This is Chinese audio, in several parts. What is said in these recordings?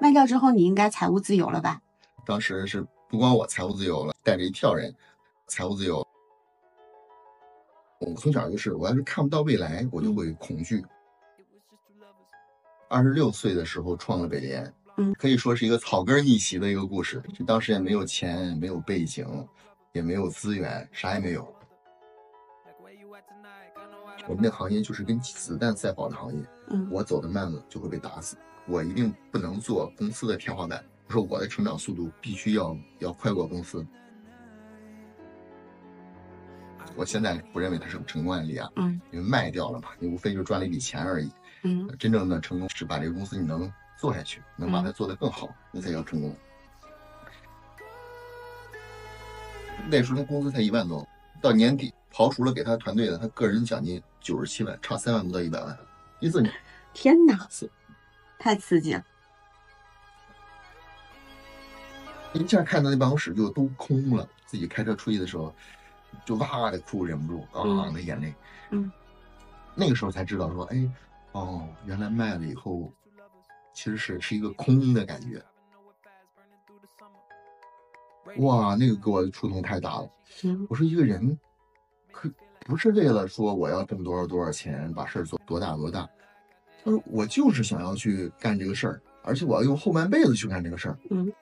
卖掉之后你应该财务自由了吧？当时是不光我财务自由了，带着一票人财务自由。我从小就是，我要是看不到未来，我就会恐惧。二十六岁的时候创了北联，嗯，可以说是一个草根逆袭的一个故事。就当时也没有钱，没有背景，也没有资源，啥也没有。我们那行业就是跟子弹赛跑的行业，嗯，我走的慢了就会被打死。我一定不能做公司的天花板。我说我的成长速度必须要要快过公司。我现在不认为它是个成功案例啊，嗯，因为卖掉了嘛，你无非就赚了一笔钱而已，嗯，真正的成功是把这个公司你能做下去，能把它做得更好，那才叫成功。那时候他工资才一万多，到年底刨除了给他团队的，他个人奖金九十七万，差三万不到一百万。一四年，天哪，太刺激了！一下看到那办公室就都空了，自己开车出去的时候。就哇的哭，忍不住啊的眼泪。嗯，那个时候才知道说，哎，哦，原来卖了以后，其实是是一个空的感觉。哇，那个给我的触动太大了。我说一个人，可不是为了说我要挣多少多少钱，把事儿做多大多大。他说我就是想要去干这个事儿，而且我要用后半辈子去干这个事儿。嗯，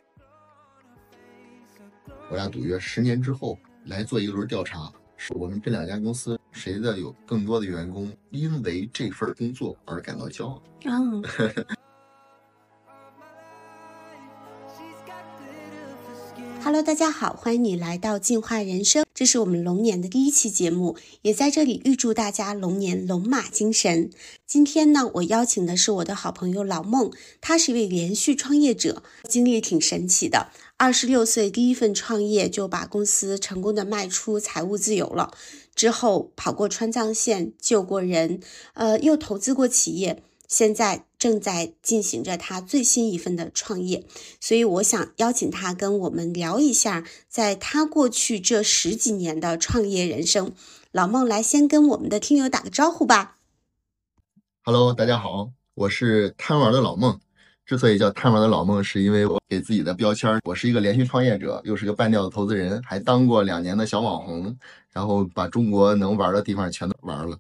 我俩赌约十年之后。来做一轮调查，是我们这两家公司谁的有更多的员工因为这份工作而感到骄傲？嗯。Hello，大家好，欢迎你来到进化人生，这是我们龙年的第一期节目，也在这里预祝大家龙年龙马精神。今天呢，我邀请的是我的好朋友老孟，他是一位连续创业者，经历挺神奇的。二十六岁第一份创业就把公司成功的卖出，财务自由了。之后跑过川藏线，救过人，呃，又投资过企业。现在正在进行着他最新一份的创业，所以我想邀请他跟我们聊一下，在他过去这十几年的创业人生。老孟来先跟我们的听友打个招呼吧。Hello，大家好，我是贪玩的老孟。之所以叫贪玩的老孟，是因为我给自己的标签，我是一个连续创业者，又是个半吊子投资人，还当过两年的小网红，然后把中国能玩的地方全都玩了。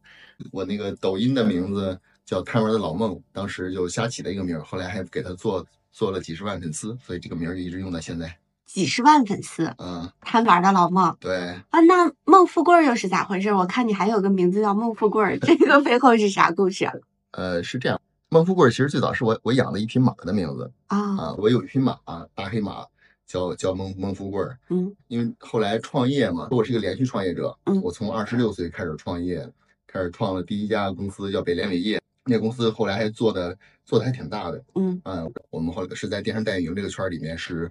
我那个抖音的名字。叫贪玩的老孟，当时就瞎起的一个名儿，后来还给他做做了几十万粉丝，所以这个名儿就一直用到现在。几十万粉丝，嗯，贪玩的老孟。对啊，那孟富贵又是咋回事？我看你还有个名字叫孟富贵，这个背后是啥故事？呃，是这样，孟富贵其实最早是我我养了一匹马的名字啊啊，我有一匹马，大黑马，叫叫孟孟富贵。嗯，因为后来创业嘛，我是一个连续创业者，嗯，我从二十六岁开始创业，开始创了第一家公司叫北联伟业。那公司后来还做的做的还挺大的，嗯。嗯，我们后来是在电商代运营这个圈里面是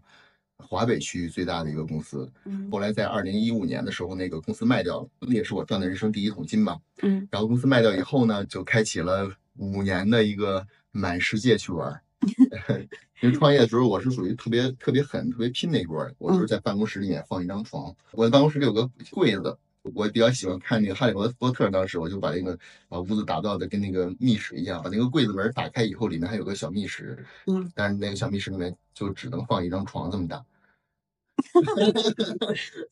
华北区域最大的一个公司，嗯，后来在二零一五年的时候，那个公司卖掉了，那也是我赚的人生第一桶金吧，嗯，然后公司卖掉以后呢，就开启了五年的一个满世界去玩，因为创业的时候我是属于特别特别狠、特别拼那一波，我就是在办公室里面放一张床，我的办公室里有个柜子。我比较喜欢看那个《哈利波特》，当时我就把那个把屋子打造的跟那个密室一样，把那个柜子门打开以后，里面还有个小密室，嗯，但是那个小密室里面就只能放一张床这么大。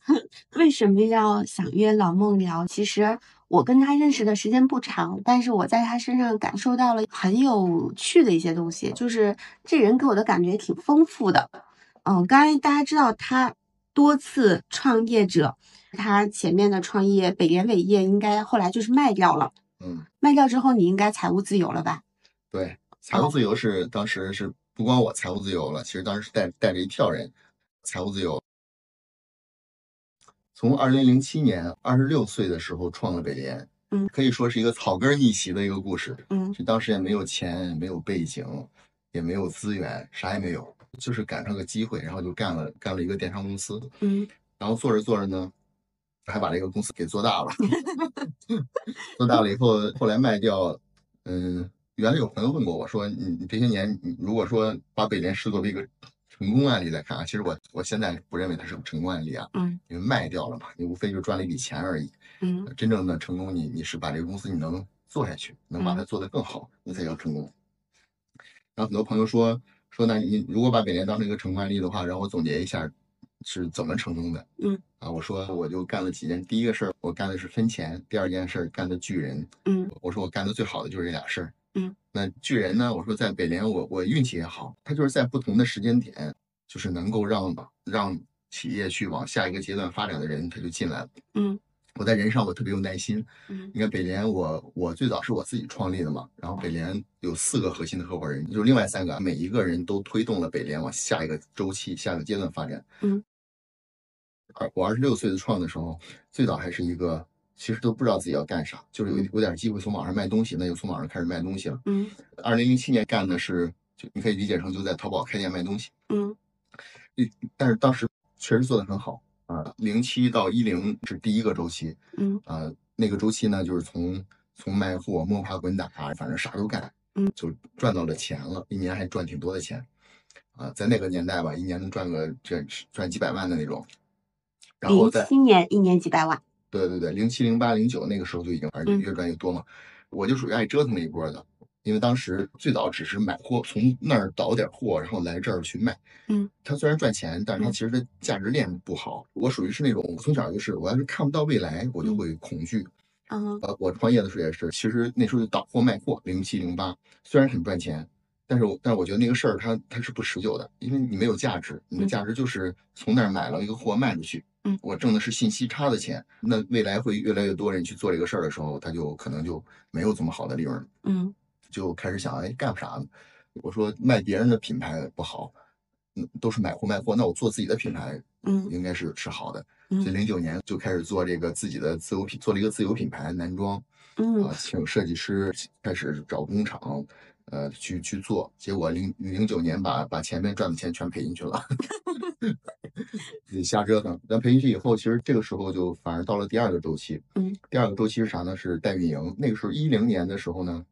为什么要想约老孟聊？其实我跟他认识的时间不长，但是我在他身上感受到了很有趣的一些东西，就是这人给我的感觉挺丰富的。嗯，刚才大家知道他多次创业者。他前面的创业北联伟业应该后来就是卖掉了，嗯，卖掉之后你应该财务自由了吧？对，财务自由是当时是不光我财务自由了，其实当时是带带着一票人财务自由。从二零零七年二十六岁的时候创了北联，嗯，可以说是一个草根逆袭的一个故事，嗯，就当时也没有钱，没有背景，也没有资源，啥也没有，就是赶上个机会，然后就干了干了一个电商公司，嗯，然后做着做着呢。还把这个公司给做大了，做大了以后，后来卖掉。嗯，原来有朋友问过我说：“你你这些年，你如果说把北联视作为一个成功案例来看啊，其实我我现在不认为它是个成功案例啊。嗯，因为卖掉了嘛，你无非就赚了一笔钱而已。嗯，真正的成功，你你是把这个公司你能做下去，能把它做得更好，那才叫成功。然后很多朋友说，说那你如果把北联当成一个成功案例的话，让我总结一下是怎么成功的。嗯啊，我说我就干了几件，第一个事儿我干的是分钱，第二件事儿干的巨人。嗯我说我干的最好的就是这俩事儿。嗯，那巨人呢？我说在北联我我运气也好，他就是在不同的时间点，就是能够让让企业去往下一个阶段发展的人，他就进来了。嗯我在人上我特别有耐心。嗯你看北联我我最早是我自己创立的嘛，然后北联有四个核心的合伙人，就是另外三个，每一个人都推动了北联往下一个周期、下一个阶段发展。嗯，二我二十六岁的创的时候，最早还是一个其实都不知道自己要干啥，就是有有点机会从网上卖东西，那就从网上开始卖东西了。嗯二零零七年干的是，就你可以理解成就在淘宝开店卖东西，嗯但是当时确实做的很好啊。零七到一零是第一个周期，嗯啊，那个周期呢，就是从从卖货摸爬滚打，反正啥都干，嗯，就赚到了钱了，一年还赚挺多的钱，啊，在那个年代吧，一年能赚个这赚几百万的那种。然后零在七年一年几百万。对对对，零七零八零九那个时候就已经反正嗯越赚越多嘛。我就属于爱折腾那一波的，因为当时最早只是买货，从那儿倒点货，然后来这儿去卖。嗯，它虽然赚钱，但是它嗯其实的价值链不好。我属于是那种从小就是，我要是看不到未来，我就嗯会恐惧。嗯呃，我创业的时候也是，其实那时候就倒货卖货，零七零八，虽然很赚钱，但是我但是我觉得那个事儿它它是不持久的，因为你没有价值，你的嗯价值就是从那儿买了一个货卖出去，嗯。我挣的是信息差的钱，那未来会越来越多人去做这个事儿的时候，他就可能就没有这么好的利润了，嗯。就开始想，哎，干啥呢？我说卖别人的品牌不好，嗯，都是买货卖货，那我做自己的品牌嗯。应该是是好的，嗯。所以零九年就开始做这个自己的自由品，做了一个自由品牌男装。嗯。啊，请设计师开始找工厂，呃，去去做。结果零零九年把把前面赚的钱全赔进去了，瞎折腾。但赔进去以后，其实这个时候就反而到了第二个周期。嗯，第二个周期是啥呢？是代运营。那个时候一零年的时候呢，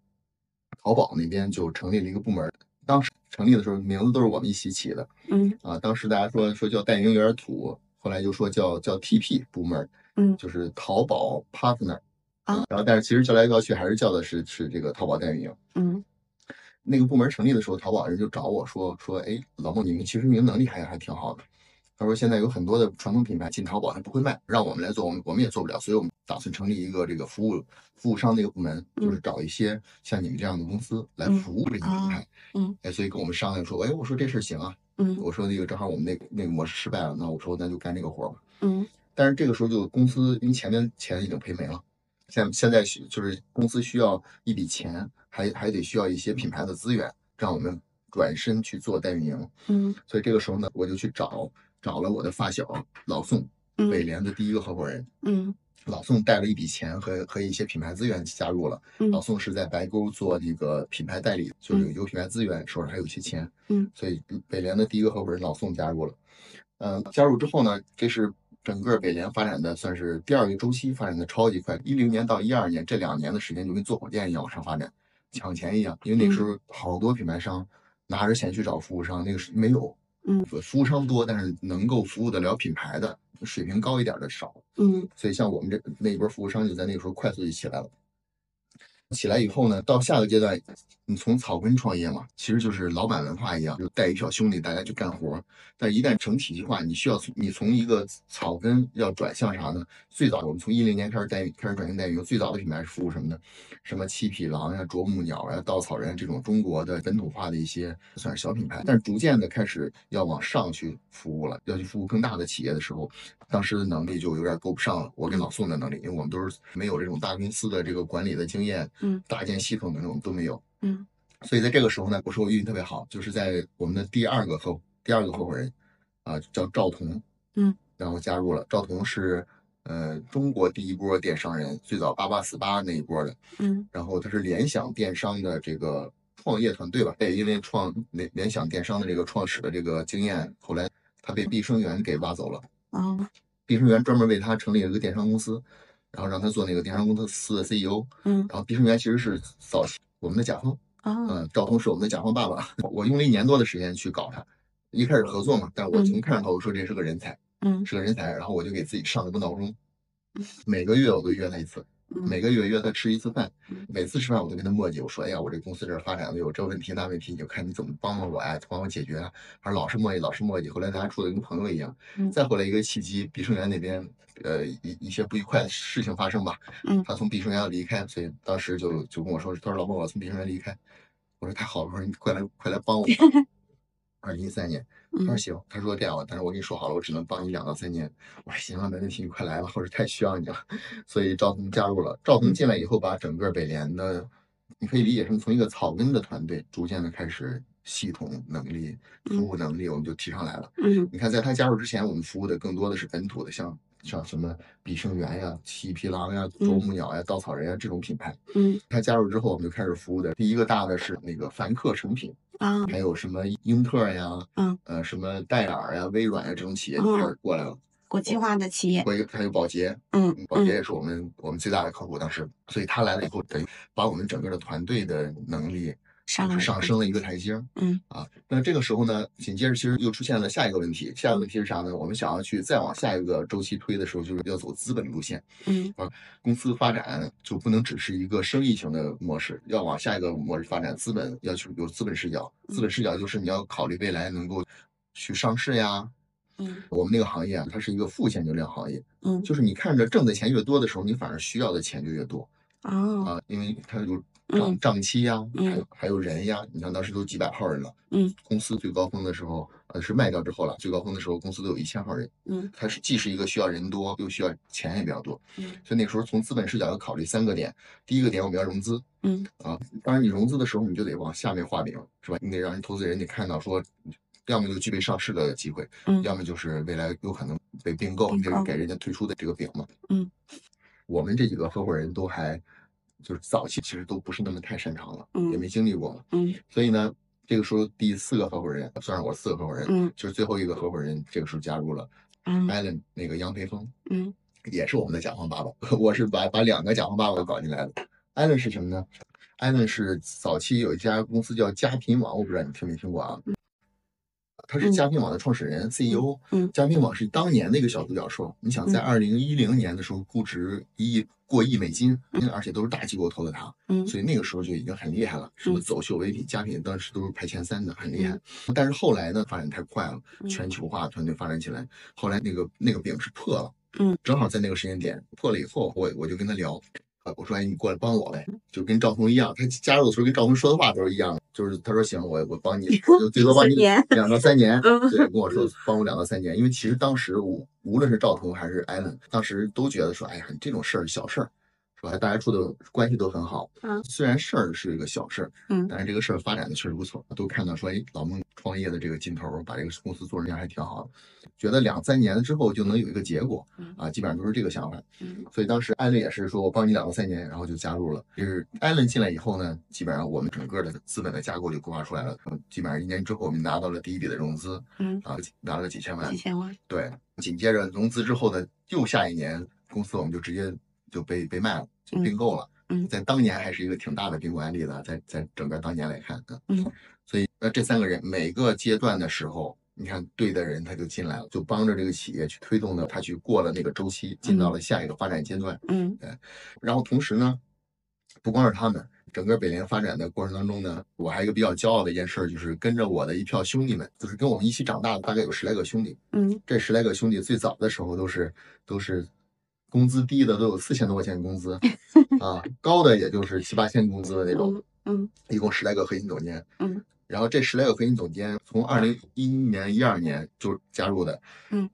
淘宝那边就成立了一个部门。当时成立的时候，名字都是我们一起起的嗯啊。当时大家说说叫代运营有点土，后来就说叫叫 TP 部门，嗯就是淘宝 partner。啊然后但是其实叫来叫去还是叫的是是这个淘宝代运营。嗯那个部门成立的时候，淘宝人就找我说说，哎，老孟，你们其实你们能力还还挺好的。他说现在有很多的传统品牌进淘宝，还不会卖，让我们来做，我们我们也做不了，所以我们打算成立一个这个服务服务商的一个部门，就是找一些像你们这样的公司来嗯服务这些品牌。嗯，哎，所以跟我们商量说，哎，我说这事儿行啊，嗯我说那个正好我们那个那个模式失败了，那我说那就干这个活儿吧。嗯但是这个时候就公司因为前面钱已经赔没了，现现在需就是公司需要一笔钱，还还得需要一些品牌的资源，让我们转身去做代运营。嗯所以这个时候呢，我就去找找了我的发小老宋，北嗯联的第一个合伙人。嗯老宋带了一笔钱和和一些品牌资源加入了。嗯老宋是在白沟做这个品牌代理，就是有品牌资源，手上还有一些钱。嗯，所以北联的第一个合伙人老宋加入了。嗯、加入之后呢，这是整个北联发展的算是第二个周期，发展的超级快。一零年到一二年这两年的时间，就跟坐火箭一样往上发展，抢钱一样。因为那时候好多品牌商拿着钱去找服务商，那个是没有。嗯，服务商多，但是能够服务得了品牌的水平高一点的少。嗯所以像我们这那一波服务商就在那个时候快速就起来了。起来以后呢，到下个阶段，你从草根创业嘛，其实就是老板文化一样，就带一小兄弟大家去干活。但一旦成体系化，你需要从你从一个草根要转向啥呢？最早我们从一零年开始代开始转型代运营，最早的品牌是服务什么呢？什么七匹狼呀、啄木鸟呀、稻草人这种中国的本土化的一些算是小品牌，但是逐渐的开始要往上去服务了，要去服务更大的企业的时候，当时的能力就有点够不上了。我跟老宋的能力，因为我们都是没有这种大公司的这个管理的经验，嗯，搭建系统的那种都没有，嗯，所以在这个时候呢，我说我运气特别好，就是在我们的第二个合第二个合伙人啊、叫赵彤，嗯，然后加入了。赵彤是呃中国第一波电商人，最早八八四八那一波的，嗯。然后他是联想电商的这个创业团队吧，也因为创联联想电商的这个创始的这个经验，后来他被毕生源给挖走了。哦。毕生源专门为他成立了一个电商公司，然后让他做那个电商公司的 CEO。嗯。然后毕生源其实是早期我们的甲方，啊嗯，赵通是我们的甲方爸爸。我用了一年多的时间去搞他，一开始合作嘛，但是我从看上他我说这是个人才，嗯。是个人才，然后我就给自己上了个闹钟，每个月我都约他一次，每个月约他吃一次饭嗯，每次吃饭我都跟他磨叽，我说哎呀，我这公司这发展的有这问题那问题，你就看你怎么帮帮我呀，帮我解决啊。还是老是磨叽，老是磨叽，后来大家处的跟朋友一样嗯。再后来一个契机，碧生源那边呃一一些不愉快的事情发生吧，嗯他从碧生源要离开，所以当时就就跟我说，他说老孟我从碧生源离开，我说太好了，我说你快来快来帮我。二零一三年，他说嗯行，他说这样，但是我跟你说好了，我只能帮你两到三年。我说行啊，没问题，你快来吧，或者太需要你了。所以赵腾加入了，赵腾进来以后，把整个北联的，你可以理解成从一个草根的团队，逐渐的开始系统能力、服务能力，我们就提上来了。嗯你看，在他加入之前，我们服务的更多的是本土的，像像什么比生源呀、七匹狼呀、啄木鸟呀、稻草人呀这种品牌。嗯。他加入之后，我们就开始服务的第一个大的是那个凡客成品。啊。还有什么英特尔呀，嗯，呃，什么戴尔呀、微软呀这种企业开始过来了。国际化的企业，还有还有保洁，嗯。保洁嗯。也是我们我们最大的客户，当时，所以他来了以后，等于把我们整个的团队的能力上升了一个台阶儿。嗯啊，那这个时候呢，紧接着其实又出现了下一个问题，下一个问题是啥呢？我们想要去再往下一个周期推的时候，就是要走资本路线。嗯啊公司发展就不能只是一个生意型的模式，要往下一个模式发展。资本要去有资本视角，资本视角就是你要考虑未来能够去上市呀。嗯我们那个行业啊，它是一个负现金流行业，嗯就是你看着挣的钱越多的时候，你反而需要的钱就越多哦啊，因为它有嗯账账期呀，嗯还有还有人呀。你看当时都几百号人了，嗯，公司最高峰的时候，呃，是卖掉之后了，最高峰的时候公司都有一千号人。嗯它是既是一个需要人多，又需要钱也比较多，嗯所以那时候从资本视角要考虑三个点。第一个点我们要融资嗯啊，当然你融资的时候你就得往下面画饼，是吧？你得让人投资人得看到说，要么就具备上市的机会，嗯要么就是未来有可能被并购，并购这是给人家推出的这个饼嘛。嗯，我们这几个合伙人都还就是早期其实都不是那么太擅长了，嗯也没经历过嘛，嗯所以呢。这个时候，第四个合伙人，算是我四个合伙人，嗯就是最后一个合伙人，这个时候加入了嗯 Allen 那个杨培峰，嗯也是我们的甲方爸爸，我是把把两个甲方爸爸都搞进来的。艾伦是什么呢？？Allen 是早期有一家公司叫佳品网，我不知道你听没听过啊？他是佳品网的创始人、CEO。嗯佳品网是当年的一个小独角兽。你想，在嗯二零一零年的时候，估值一亿过亿美金，而且都是大机构投的它，嗯所以那个时候就已经很厉害了。什么嗯走秀唯品、佳品当时都是排前三的，很厉害。但是后来呢，发展太快了，嗯全球化团队发展起来，后来那个那个饼是破了。嗯，正好在那个时间点破了以后，我我就跟他聊，呃，我说哎，你过来帮我呗，就跟赵彤一样，他加入的时候跟赵彤说的话都是一样的，就是他说行，我我帮你，我就最多帮你两到三年，嗯对，跟我说帮我两到三年，因为其实当时我无论是赵彤还是艾伦，当时都觉得说，哎呀，这种事儿小事儿。是吧？大家处的关系都很好，嗯虽然事儿是一个小事儿，嗯但是这个事儿发展的确实不错，都看到说，哎，老孟创业的这个劲头，把这个公司做成这样还挺好的，觉得两三年之后就能有一个结果嗯啊，基本上都是这个想法。嗯所以当时艾伦也是说我帮你两到三年，然后就加入了。就是艾伦进来以后呢，基本上我们整个的资本的架构就规划出来了，嗯基本上一年之后我们拿到了第一笔的融资嗯，啊，拿了几千万几。千万，对，紧接着融资之后的又下一年，公司我们就直接就被被卖了，就嗯并购了。嗯在当年还是一个挺大的并购案例的，在在整个当年来看，嗯，所以那这三个人每个阶段的时候，你看对的人他就进来了，就帮着这个企业去推动的，他去过了那个周期，进到了下一个发展阶段。嗯然后同时呢，不光是他们，整个北联发展的过程当中呢，我还有一个比较骄傲的一件事儿，就是跟着我的一票兄弟们，就是跟我们一起长大的，大概有十来个兄弟。嗯这十来个兄弟最早的时候都是都是工资低的都有四千多块钱工资 啊，高的也就是七八千工资的那种，嗯一共十来个核心总监。嗯，然后这十来个核心总监从二零一一年、一二年就加入的，嗯，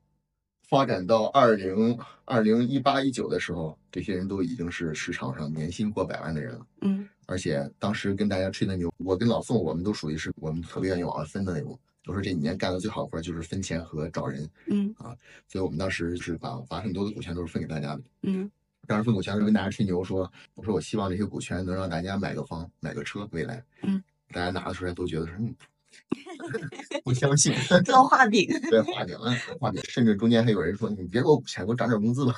发展到二零二零一八一九的时候，这些人都已经是市场上年薪过百万的人了。嗯而且当时跟大家吹的牛，我跟老宋我们都属于是我们特别愿意往上分的那种。我说这几年干的最好的活儿就是分钱和找人，嗯。啊所以我们当时是把把很多的股权都是分给大家的。嗯。当时分股权时候跟大家吹牛说，我说我希望这些股权能让大家买个房、买个车，未来，嗯，大家拿出来都觉得说，嗯，不相信，做画饼，对，画饼啊，画饼，甚至中间还有人说，你别给我股权，给我涨点工资吧。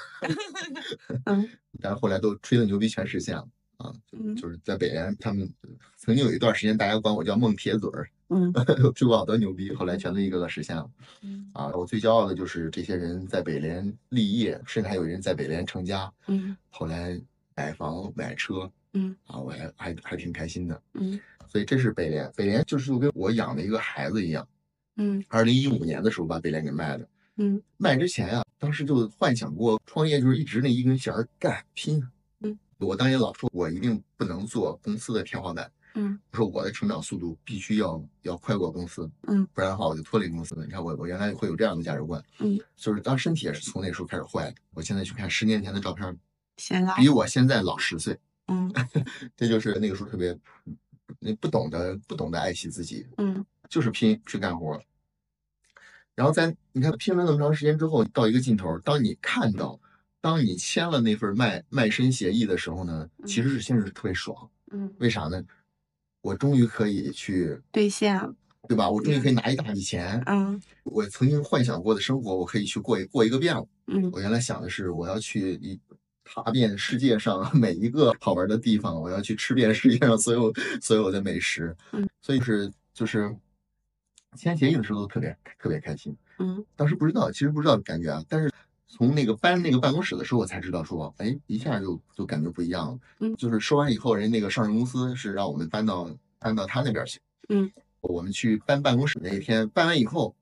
嗯。但是后来都吹的牛逼全实现了啊，嗯。就是在北联，他们曾经有一段时间，大家管我叫孟铁嘴儿，嗯吹过好多牛逼，后来全都一个个实现了。嗯啊，我最骄傲的就是这些人在北联立业，甚至还有人在北联成家。嗯后来买房买车，嗯啊，我还还还挺开心的。嗯所以这是北联，北联就是就跟我养的一个孩子一样。嗯二零一五年的时候把北联给卖了，嗯卖之前呀、当时就幻想过创业，就是一直那一根弦儿干拼。嗯，我当年老说，我一定不能做公司的天花板。嗯我说我的成长速度必须要要快过公司，嗯，不然的话我就脱离公司了。你看我我原来会有这样的价值观，嗯，就是当身体也是从那时候开始坏的。我现在去看十年前的照片，显老。比我现在老十岁，嗯 这就是那个时候特别，那不懂得不懂得爱惜自己，嗯就是拼去干活。然后在你看拼了那么长时间之后，到一个尽头，当你看到，当你签了那份卖卖身协议的时候呢，其实是心里是特别爽。嗯，为啥呢？我终于可以去，兑现了。对吧？我终于可以拿一大笔钱，嗯我曾经幻想过的生活，我可以去过一过一个遍了。嗯我原来想的是，我要去一踏遍世界上每一个好玩的地方，我要去吃遍世界上所有所有的美食。嗯，所以是就是签协议的时候都特别特别开心。嗯当时不知道，其实不知道感觉啊，但是从那个搬那个办公室的时候，我才知道说，哎，一下就就感觉不一样了。嗯就是说完以后，人那个上市公司是让我们搬到搬到他那边去。嗯，我们去搬办公室那一天，搬完以后，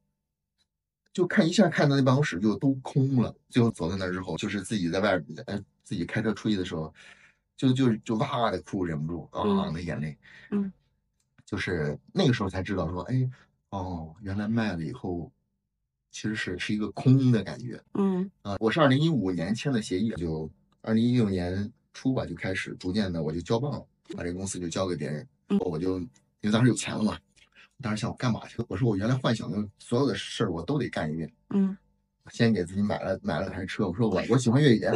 就看一下看到那办公室就都空了。最后走到那之后，就是自己在外边，呃，自己开车出去的时候，就就就哇哇的哭，忍不住啊嗯的眼泪。嗯，就是那个时候才知道说，哎，哦，原来卖了以后，其实是是一个空的感觉嗯啊。我是二零一五年签的协议，就二零一六年初吧就开始逐渐的我就交棒了，把这个公司就交给别人，嗯我就因为当时有钱了嘛。当时想我干嘛去？我说我原来幻想的所有的事儿我都得干一遍。嗯先给自己买了买了台车，我说我我喜欢越野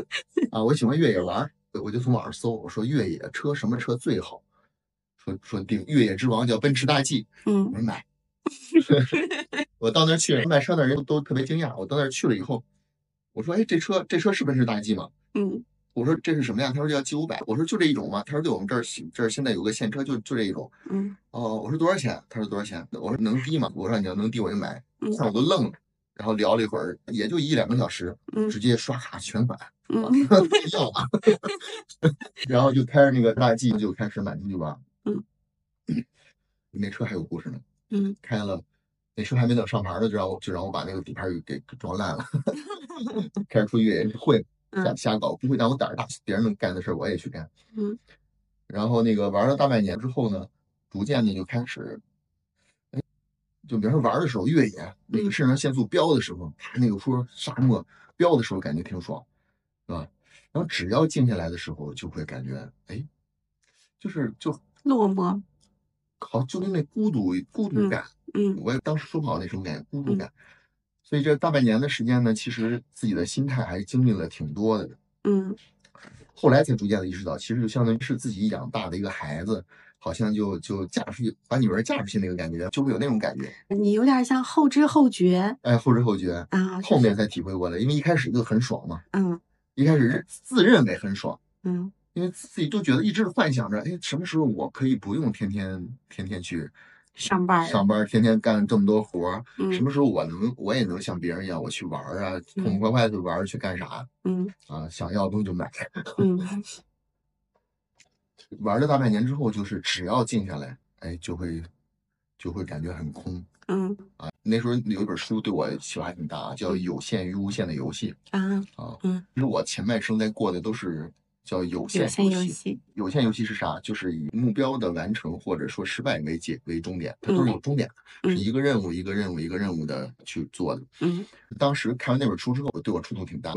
啊，我喜欢越野玩，我就从网上搜，我说越野车什么车最好？说说定越野之王叫奔驰大 G，我嗯说买。我到那儿去，卖车的人都特别惊讶。我到那儿去了以后，我说：“哎，这车这车是奔驰大 G 吗？”嗯我说：“这是什么呀？”他说：“叫 G 五百。”我说：“就这一种吗？”他说：“对，我们这儿这儿现在有个现车，就就这一种。”嗯哦，我说多少钱？他说多少钱？我说能低吗？我说你要能低我就买。嗯看我都愣了，然后聊了一会儿，也就一两个小时，嗯直接刷卡全款，嗯 要吧？然后就开着那个大 G 就开始买出去玩。嗯，那车还有故事呢。嗯开了，那车还没等上牌呢，就让我就让我把那个底盘给给撞烂了。开始出去也 会瞎嗯瞎搞，不会但我胆儿大，别人能干的事我也去干。嗯然后那个玩了大半年之后呢，逐渐的就开始，哎，就比如说玩的时候越野，那个肾上腺素飙的时候，它那个说沙漠飙的时候感觉挺爽，是吧？然后只要静下来的时候，就会感觉，哎，就是就落寞。好，就跟那孤独孤独感，嗯我也当时说不好那种感觉，孤独感。所以这大半年的时间呢，其实自己的心态还是经历了挺多的。嗯后来才逐渐的意识到，其实就相当于是自己养大的一个孩子，好像就就嫁出去，把女儿嫁出去那个感觉，就会有那种感觉。你有点像后知后觉哎，后知后觉，啊。后面才体会过来，因为一开始就很爽嘛，嗯一开始认自认为很爽，嗯因为自己都觉得一直幻想着，哎，什么时候我可以不用天天天天去上班上班，天天干这么多活儿，什嗯么时候我能我也能像别人一样，我去玩儿啊，痛痛快快的玩儿，去干啥嗯啊？想要的东西就买。嗯玩了大半年之后，就是只要静下来，哎，就会就会感觉很空嗯啊。那时候有一本书对我启发还挺大，叫《有限与无限的游戏啊》啊。嗯，其实我前半生在过的都是叫有有限限游戏。有限游戏是啥？就是以目标的完成或者说失败为结为终点，它都是有终点的，嗯是一个任务一个任务一个任务的去做的。嗯当时看完那本书之后，对我触动挺大。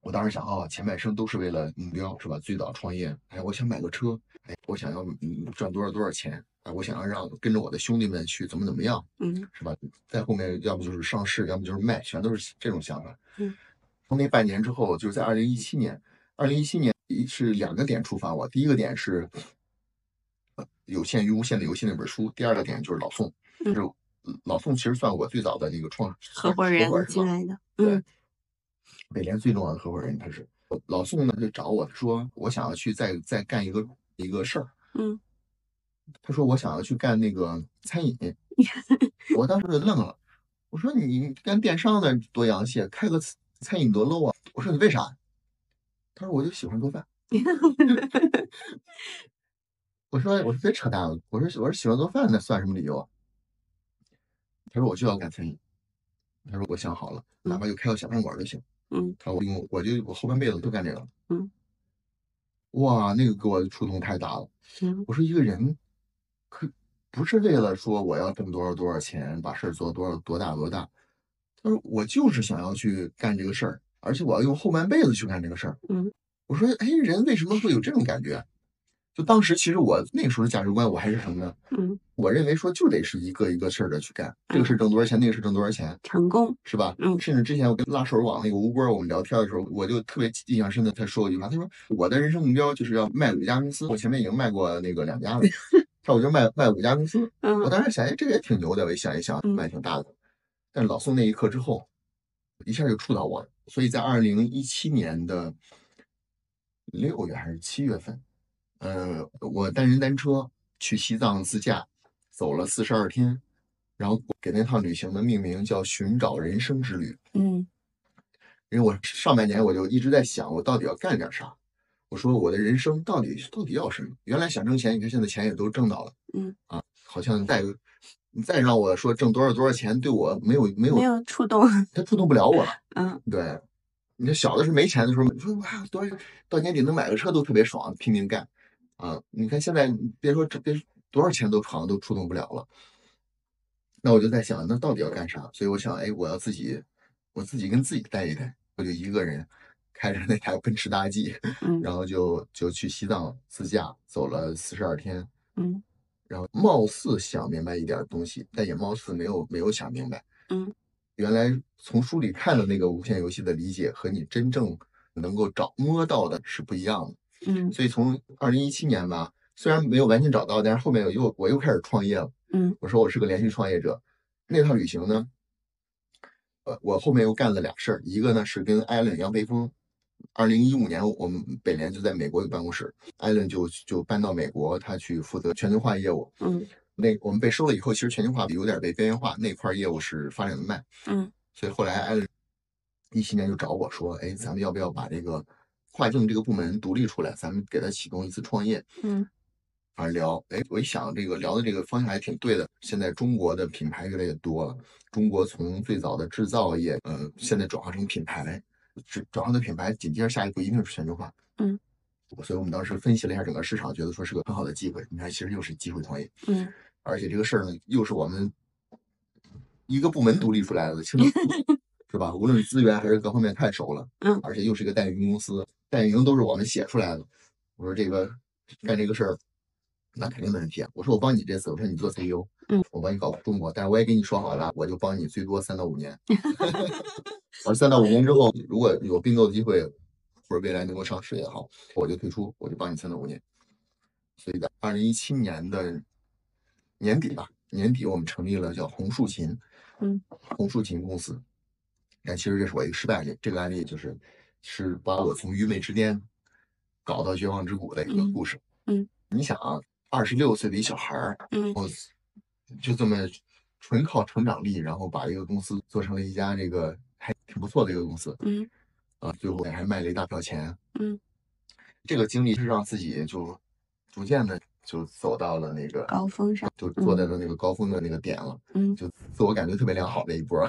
我当时想，哦，前半生都是为了目标，是吧？最早创业，哎，我想买个车，哎，我想要嗯赚多少多少钱，哎，我想要让跟着我的兄弟们去怎么怎么样，嗯是吧？在后面要不就是上市，要么就是卖，全都是这种想法。嗯，从那半年之后，就是在二零一七年，二零一七年是两个点触发我，第一个点是呃有限与无限的游戏那本书，第二个点就是老宋，嗯就是老宋其实算我最早的那个创合伙人进来的。对嗯北联最重要的合伙人，他是老宋呢，就找我说，我想要去再再干一个一个事儿。嗯他说我想要去干那个餐饮，我当时就愣了，我说你干电商的多洋气，开个餐餐饮多 low 啊！我说你为啥？他说我就喜欢做饭 我说我说别扯淡了，我说我说喜欢做饭那算什么理由啊？他说我就要干餐饮。他说我想好了，哪怕就开个小饭馆就行。嗯，他说我我我就我后半辈子都干这个。嗯，哇，那个给我触动太大了。嗯我说一个人可不是为了说我要挣多少多少钱，把事儿做多少多大多大。他说我就是想要去干这个事儿，而且我要用后半辈子去干这个事儿。嗯，我说哎，人为什么会有这种感觉？就当时其实我那个时候的价值观，我还是什么呢？嗯，我认为说就得是一个一个事儿的去干，这个事儿挣多少钱，那个事挣多少钱，成功。是吧？嗯甚至之前我跟拉手网那个吴波我们聊天的时候，我就特别印象深的，他说过一句话，他说我的人生目标就是要卖五家公司，我前面已经卖过那个两家了，他我就卖卖五家公司。我嗯当时想，哎，这个也挺牛的，我一想一想，嗯卖挺大的。但是老宋那一刻之后，一下就触到我了。所以在二零一七年的六月还是七月份，呃，我单人单车去西藏自驾，走了四十二天，然后给那趟旅行的命名叫“寻找人生之旅”。嗯因为我上半年我就一直在想，我到底要干点啥？我说我的人生到底到底要什么？原来想挣钱，你看现在钱也都挣到了，嗯啊，好像再你再让我说挣多少多少钱，对我没有没有，没有触动。他触动不了我了。嗯对，你这小的时候没钱的时候，你说哇多少到年底能买个车都特别爽，拼命干啊！你看现在别说这别多少钱都好像都触动不了了。那我就在想，那到底要干啥？所以我想，哎，我要自己，我自己跟自己待一待，我就一个人开着那台奔驰大 G，嗯然后就就去西藏自驾走了四十二天，嗯然后貌似想明白一点东西，但也貌似没有没有想明白。嗯，原来从书里看的那个无限游戏的理解和你真正能够找摸到的是不一样的。嗯所以从二零一七年吧，虽然没有完全找到，但是后面我又我又开始创业了。嗯我说我是个连续创业者。那趟旅行呢，呃，我后面又干了俩事儿，一个呢是跟艾伦杨培峰，二零一五年我们北联就在美国有办公室，艾伦就就搬到美国，他去负责全球化业务。嗯那我们被收了以后，其实全球化有点被边缘化，那块业务是发展的慢，嗯所以后来艾伦一七年就找我说，哎，咱们要不要把这个跨境这个部门独立出来，咱们给他启动一次创业。嗯反正聊，哎，我一想这个聊的这个方向还挺对的。现在中国的品牌越来越多了，中国从最早的制造业，呃，现在转化成品牌，转转换的品牌，紧接着下一步一定是全球化。嗯，所以我们当时分析了一下整个市场，觉得说是个很好的机会。你看，其实又是机会创业，嗯而且这个事儿呢，又是我们一个部门独立出来的，是吧？无论是资源还是各方面太熟了，嗯而且又是一个代运营公司，代运营都是我们写出来的。我说这个干这个事儿，那肯定没问题啊。我说我帮你这次，我说你做 CEO，嗯，我帮你搞中国，但是我也跟你说好了，我就帮你最多三到五年。我说三到五年之后，如果有并购的机会，或者未来能够上市也好，我就退出，我就帮你三到五年。所以在二零一七年的年底吧，年底我们成立了叫红树琴，嗯，红树琴公司。但其实这是我一个失败案例，这个案例就是是把我从愚昧之巅搞到绝望之谷的一个嗯故事。嗯，你想啊，二十六岁的一小孩儿，嗯我就这么纯靠成长力，然后把一个公司做成了一家这个还挺不错的一个公司嗯。啊，最后还卖了一大票钱。嗯，这个经历是让自己就逐渐的就走到了那个高峰上。就坐在了那个高峰的那个点了，嗯。就自我感觉特别良好的一波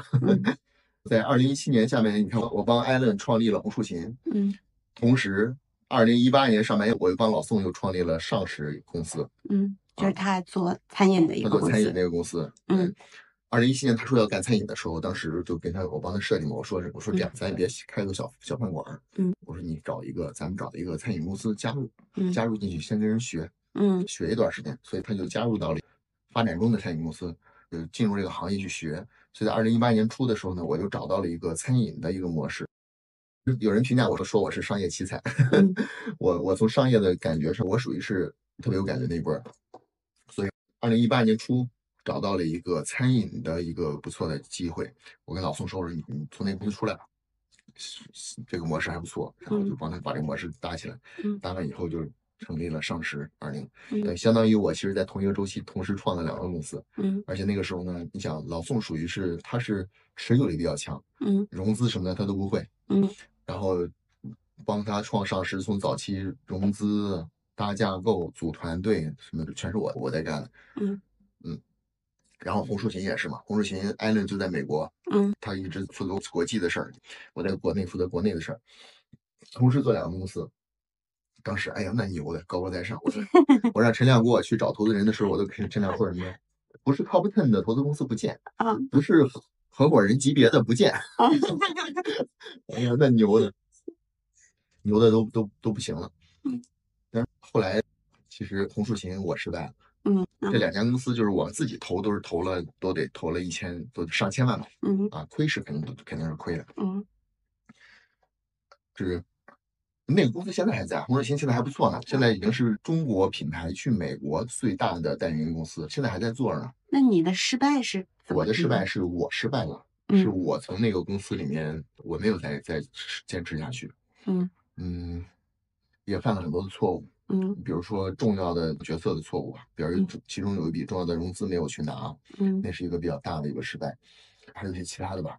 在二零一七年下半年，你看我我帮艾伦创立了红树琴，嗯。同时二零一八年上半年我又帮老宋又创立了上市公司，嗯，就是他做餐饮的一个公司。做餐饮那个公司。嗯，二零一七年他说要干餐饮的时候，当时就跟他我帮他设计嘛，我说是我说这样，咱也别开个小小饭馆儿，嗯，我说你找一个咱们找一个餐饮公司加入，嗯加入进去先跟人学，嗯学一段时间，所以他就加入到了发展中的餐饮公司，就进入这个行业去学。所以在二零一八年初的时候呢，我就找到了一个餐饮的一个模式。有人评价我说说我是商业奇才，嗯 我我从商业的感觉上，我属于是特别有感觉那一波二零一八年初找到了一个餐饮的一个不错的机会，我跟老宋说我说你你从那公司出来吧，这个模式还不错，然后就帮他把这个模式搭起来。嗯。搭完以后就成立了上市二零，嗯。对，相当于我其实在同一个周期同时创了两个公司，嗯。而且那个时候呢，你想老宋属于是他是持久力比较强，嗯。融资什么的他都不会，嗯。然后帮他创上市，从早期融资、搭架构、组团队什么的，全是我我在干的。嗯嗯，然后红树琴也是嘛，红树琴艾伦就在美国，嗯他一直负责国际的事儿，我在国内负责国内的事儿，同时做两个公司。当时哎呀，那牛的高高在上，我说 我让陈亮给我去找投资人的时候，我都跟陈亮说什么？不是 top ten 的投资公司不见，啊不是合合伙人级别的不见。啊 哎呀，那牛的，牛的都都都不行了。后来其实红树琴我失败了，嗯这两。家公司就是我自己投都是投了都得投了一千都上千万吧，嗯啊，亏是肯定肯定是亏的。嗯就是那个公司现在还在，红树琴现在还不错呢，现在已经是中国品牌去美国最大的代运营公司，现在还在做着呢。那你的失败是。我的失败是我失败了，嗯。是我从那个公司里面我没有再再坚持下去，嗯。嗯，也犯了很多的错误，嗯比如说重要的决策的错误吧，比如嗯其中有一笔重要的融资没有去拿，嗯那是一个比较大的一个失败，还有一些其他的吧。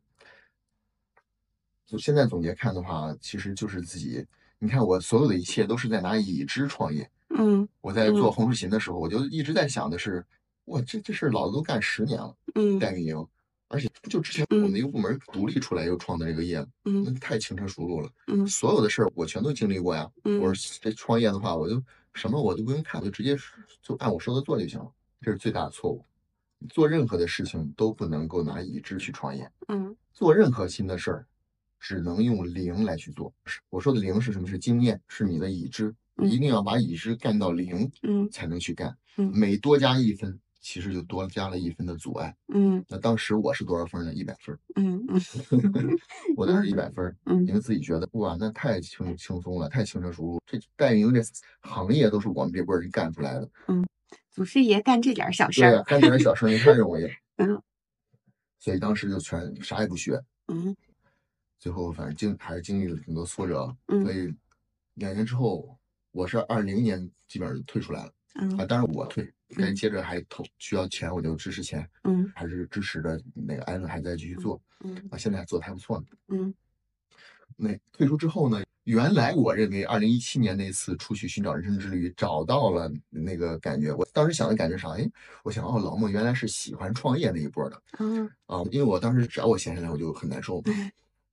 就现在总结看的话，其实就是自己，你看我所有的一切都是在拿已知创业。嗯我在做嗯红树琴的时候，我就一直在想的是，我，这这事老子都干十年了，嗯代运营，而且不就之前我们一个部门独立出来又创的这个业，那嗯太轻车熟路了。嗯所有的事儿我全都经历过呀。嗯我说这创业的话，我就什么我都不用看，我就直接就按我说的做就行了。这是最大的错误。做任何的事情都不能够拿已知去创业，嗯做任何新的事儿，只能用零来去做。我说的零是什么？是经验，是你的已知，嗯一定要把已知干到零嗯才能去干。嗯每多加一分，其实就多加了一分的阻碍。嗯。那当时我是多少分呢？一百分儿，嗯。嗯我当时一百分儿，嗯。因为自己觉得哇，那太轻轻松了，太轻车熟路。这代运营这行业都是我们这波人干出来的，嗯祖师爷干这点小事儿，，对呀干点小生意太容易了。嗯。所以当时就全啥也不学，嗯。最后反正经还是经历了很多挫折，嗯。所以两年之后，我是二零年基本上就退出来了啊，嗯当然我退，该嗯接着还投需要钱我就支持钱，嗯还是支持的那个艾伦还在继续做嗯啊，现在还做的还不错呢。嗯那退出之后呢，原来我认为二零一七年那次出去寻找人生之旅找到了那个感觉，我当时想的感觉啥？哎，我想哦，老孟原来是喜欢创业那一波的嗯啊，因为我当时只要我闲下来我就很难受嘛。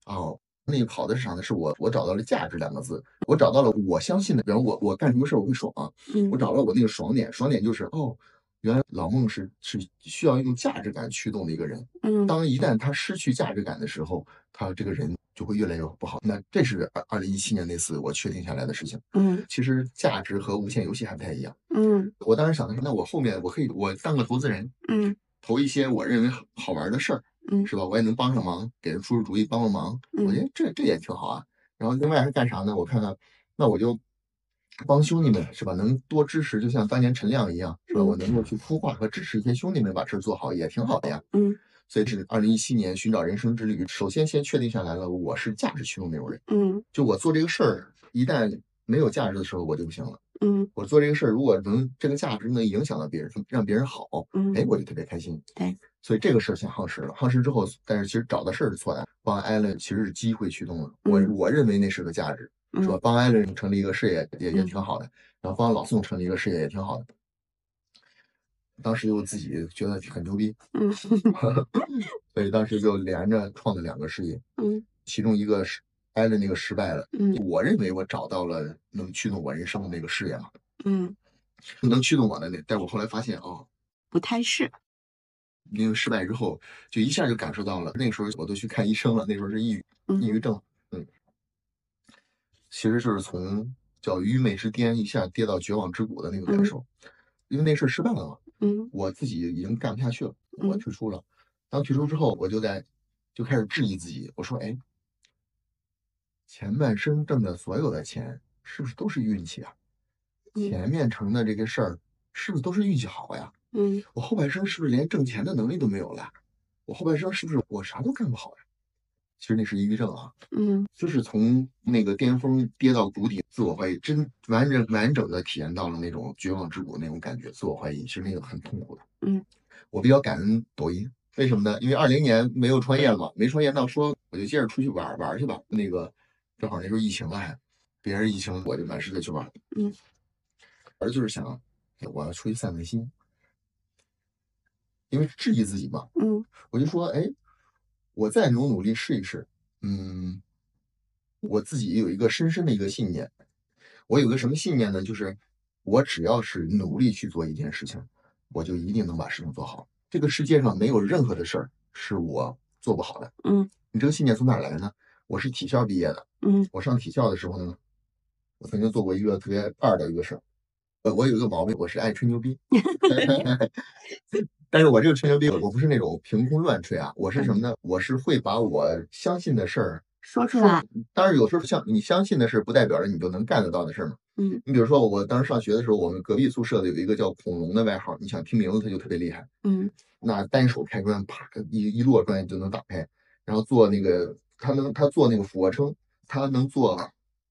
哦，那个跑的是啥呢？是我我找到了价值两个字，我找到了我相信的，比方我我干什么事儿我会爽、嗯我找到了我那个爽点，爽点就是哦，原来老孟是是需要用价值感驱动的一个人。嗯当一旦他失去价值感的时候，他这个人就会越来越不好。那这是二二零一七年那次我确定下来的事情。嗯其实价值和无限游戏还不太一样。嗯我当时想的是，那我后面我可以我当个投资人，嗯投一些我认为好好玩的事儿，嗯是吧？我也能帮上忙，给人出出主意，帮帮忙。我觉得这这也挺好啊。然后另外是干啥呢？我看看，那我就帮兄弟们是吧？能多支持，就像当年陈亮一样，是吧？嗯我能够去孵化和支持一些兄弟们把事儿做好，也挺好的呀。嗯所以是二零一七年寻找人生之旅，首先先确定下来了，我是价值驱动那种人。嗯就我做这个事儿，一旦没有价值的时候，我就不行了。嗯我做这个事儿，如果能这个价值能影响到别人，让别人好，嗯哎，我就特别开心。对，所以这个事儿先夯实了。夯实之后，但是其实找的事儿是错的，帮艾伦其实是机会驱动的。我嗯我认为那是个价值，是吧嗯？帮艾伦成立一个事业也也嗯挺好的，然后帮老宋成立一个事业也挺好的。当时又自己觉得很牛逼，嗯 所以当时就连着创了两个事业，嗯其中一个是艾伦那个失败了。嗯我认为我找到了能驱动我人生的那个事业嘛，嗯，能驱动我的那，但我后来发现哦，不太是，因为失败之后，就一下就感受到了。那个时候我都去看医生了，那时候是抑郁，抑郁嗯症，嗯，其实就是从叫愚昧之巅一下跌到绝望之谷的那个感嗯受，因为那事儿失败了嘛，嗯我自己已经干不下去了，我嗯退出了。当退出之后，我就在就开始质疑自己，我说，哎，前半生挣的所有的钱是不是都是运气啊？嗯前面成的这个事儿是不是都是运气好呀？嗯我后半生是不是连挣钱的能力都没有了？我后半生是不是我啥都干不好呀？其实那是抑郁症啊，嗯就是从那个巅峰跌到谷底，自我怀疑，真完整完整的体验到了那种绝望之谷那种感觉，自我怀疑，其实那个很痛苦的。嗯，我比较感恩抖音，为什么呢？因为二零年没有创业了嘛，没创业，那说我就接着出去玩玩去吧。那个正好那时候疫情了还，别人疫情，我就满世界去玩。嗯，而就是想，我要出去散散心，因为质疑自己嘛。嗯我就说，哎，我再努努力试一试。嗯，我自己有一个深深的一个信念，我有个什么信念呢？就是我只要是努力去做一件事情，我就一定能把事情做好。这个世界上没有任何的事儿是我做不好的。嗯你这个信念从哪儿来的呢？我是体校毕业的，嗯我上体校的时候呢，我曾经做过一个特别二的一个事儿。呃，我有一个毛病，我是爱吹牛逼。但是我这个吹牛逼，我不是那种凭空乱吹啊，我是什么呢？我是会把我相信的事儿说出来。当然，有时候像你相信的事，不代表着你就能干得到的事儿嘛。嗯你比如说，我当时上学的时候，我们隔壁宿舍的有一个叫恐龙的外号，你想听名字他就特别厉害。嗯那单手开砖，啪一一摞砖就能打开，然后做那个他能他做那个俯卧撑，他能做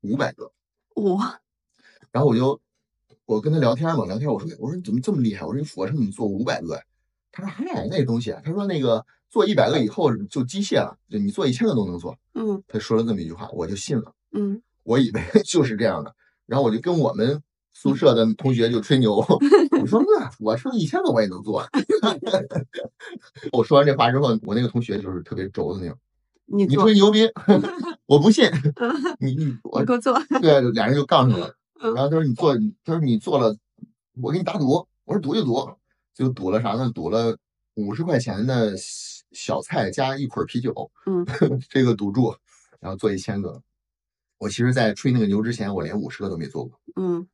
五百个。我然后我就我跟他聊天嘛，聊天我说我说你怎么这么厉害？我说你俯卧撑你做五百个呀？他说嗨那东西啊，他说那个做一百个以后就机械了，就你做一千个都能做。嗯他说了这么一句话，我就信了。嗯我以为 就是这样的，然后我就跟我们宿舍的同学就吹牛，我说那我说一千个我也能做。我说完这话之后，我那个同学就是特别轴的那种，你你吹牛逼，我不信，你你我你给我做。对，俩人就杠上了。嗯然后他说你做，他说你做了，我给你打赌。我说赌就赌，就赌了啥呢？赌了五十块钱的小菜加一捆啤酒，嗯 这个赌注，然后做一千个。我其实，在吹那个牛之前，我连五十个都没做过。嗯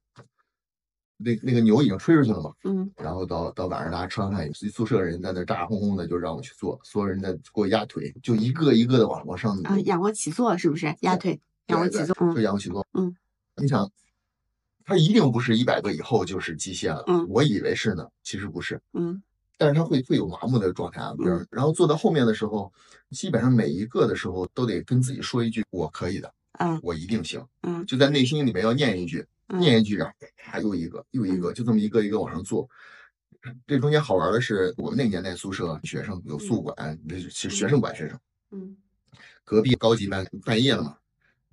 那那个牛已经吹出去了嘛，嗯然后到到晚上大家吃完饭，宿舍人在那咋咋哄哄的，就让我去做，所有人在给我压腿，就一个一个的往往上啊，仰卧起坐是不是？压腿，仰卧起坐。就嗯仰卧起坐。嗯，你想，它一定不是一百个以后就是极限了。嗯。我以为是呢，其实不是。嗯。但是它会会有麻木的状态啊，比如嗯。然后做到后面的时候，基本上每一个的时候都得跟自己说一句“我可以的，嗯。我一定行”，嗯就在内心里面要念一句，嗯。念一句，然后啪又一个又一个，就这么一个一个往上做。这中间好玩的是，我们那个年代宿舍学生有宿管，这是学生管学生，嗯。隔壁高级班半夜了嘛，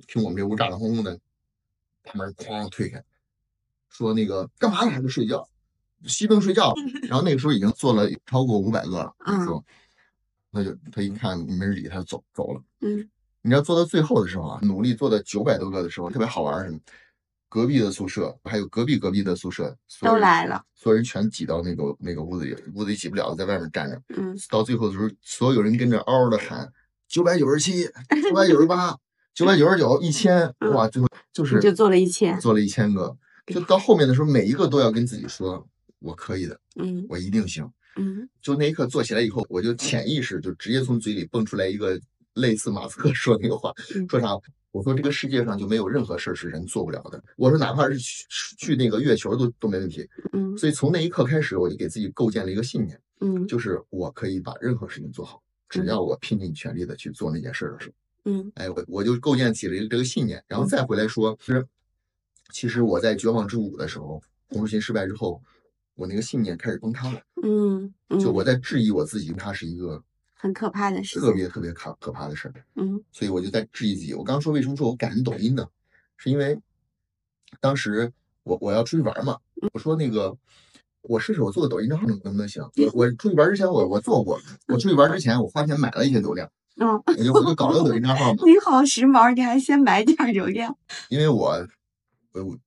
听我们这屋咋咋哄哄的，把门哐推开，说那个干嘛呢？还在睡觉，熄灯睡觉。然后那个时候已经做了超过五百个了，那时候，他就他一看没人理他，走走了。嗯你知道做到最后的时候啊，努力做到九百多个的时候，特别好玩？隔壁的宿舍还有隔壁隔壁的宿舍都来了。所有人全挤到那个那个屋子里，屋子里挤不了，在外面站着。嗯到最后的时候，所有人跟着嗷嗷的喊九百九十七、九百九十八、九百九十九、一千，嗯哇！最后就是就做了一千。做了一千个，就到后面的时候，每一个都要跟自己说，我可以的，嗯我一定行。嗯就那一刻做起来以后，我就潜意识就直接从嘴里蹦出来一个类似马斯克说那个话，嗯说啥？我说这个世界上就没有任何事儿是人做不了的。我说哪怕是去去那个月球都都没问题。嗯所以从那一刻开始，我就给自己构建了一个信念，嗯就是我可以把任何事情做好，只要我拼尽全力的去做那件事的时候，嗯哎，我我就构建起了一个这个信念，然后再回来说，其实其实我在绝望之舞的时候，红树心失败之后，我那个信念开始崩塌了，嗯嗯，就我在质疑我自己，它是一个很可怕的事特。别特别可可怕的事儿。嗯所以我就在质疑自己。我刚刚说为什么说我感恩抖音呢？是因为当时我我要出去玩嘛，我说那个我试试我做个抖音账号能能不能行？我我出去玩之前我我做过，我出去玩之前我花钱买了一些流量，嗯，我就我就搞了个抖音账号嘛，你好时髦，你还先买点流量。因为我我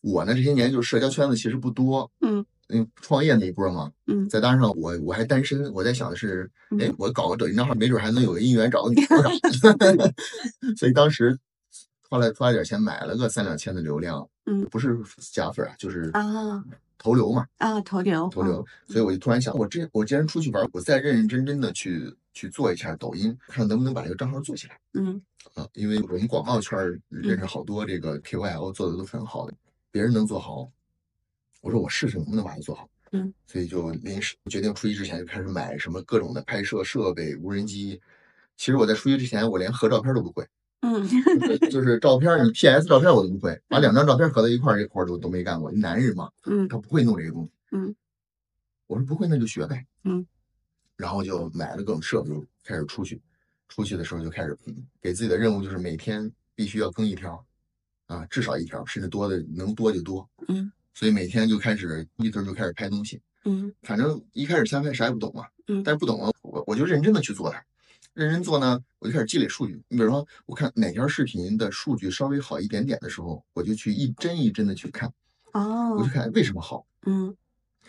我呢这些年就是社交圈子其实不多，嗯。嗯，创业那一波嘛，嗯。再加上我我还单身，我在想的是，哎嗯，我搞个抖音账号，没准还能有个姻缘找个女朋友。所以当时花了花了点钱买了个三两千的流量，嗯。不是加粉啊，就是啊。投流嘛，啊，投流投流。所以我就突然想，我这我既然出去玩，我再认认真真的去去做一下抖音，看能不能把这个账号做起来嗯啊。因为我们广告圈认识好多这个 KOL 做的都很好的，别人能做好，我说我试试能不能把它做好。嗯，所以就临时决定初一之前就开始买什么各种的拍摄设备、无人机。其实我在初一之前，我连合照片都不会，嗯 就是照片你 PS 照片我都不会，把两张照片合在一块儿，这活儿都都没干过。男人嘛，嗯他不会弄这个东西。嗯，我说不会，那就学呗。嗯，然后就买了各种设备，就开始出去。出去的时候就开始嗯给自己的任务就是每天必须要更一条，啊，至少一条，甚至多的能多就多。嗯，所以每天就开始一直就开始拍东西。嗯反正一开始瞎拍啥也不懂嘛，嗯但是不懂了，我我就认真的去做它，认真做呢，我就开始积累数据。你比如说，我看哪条视频的数据稍微好一点点的时候，我就去一帧一帧的去看，哦我哦就看为什么好，嗯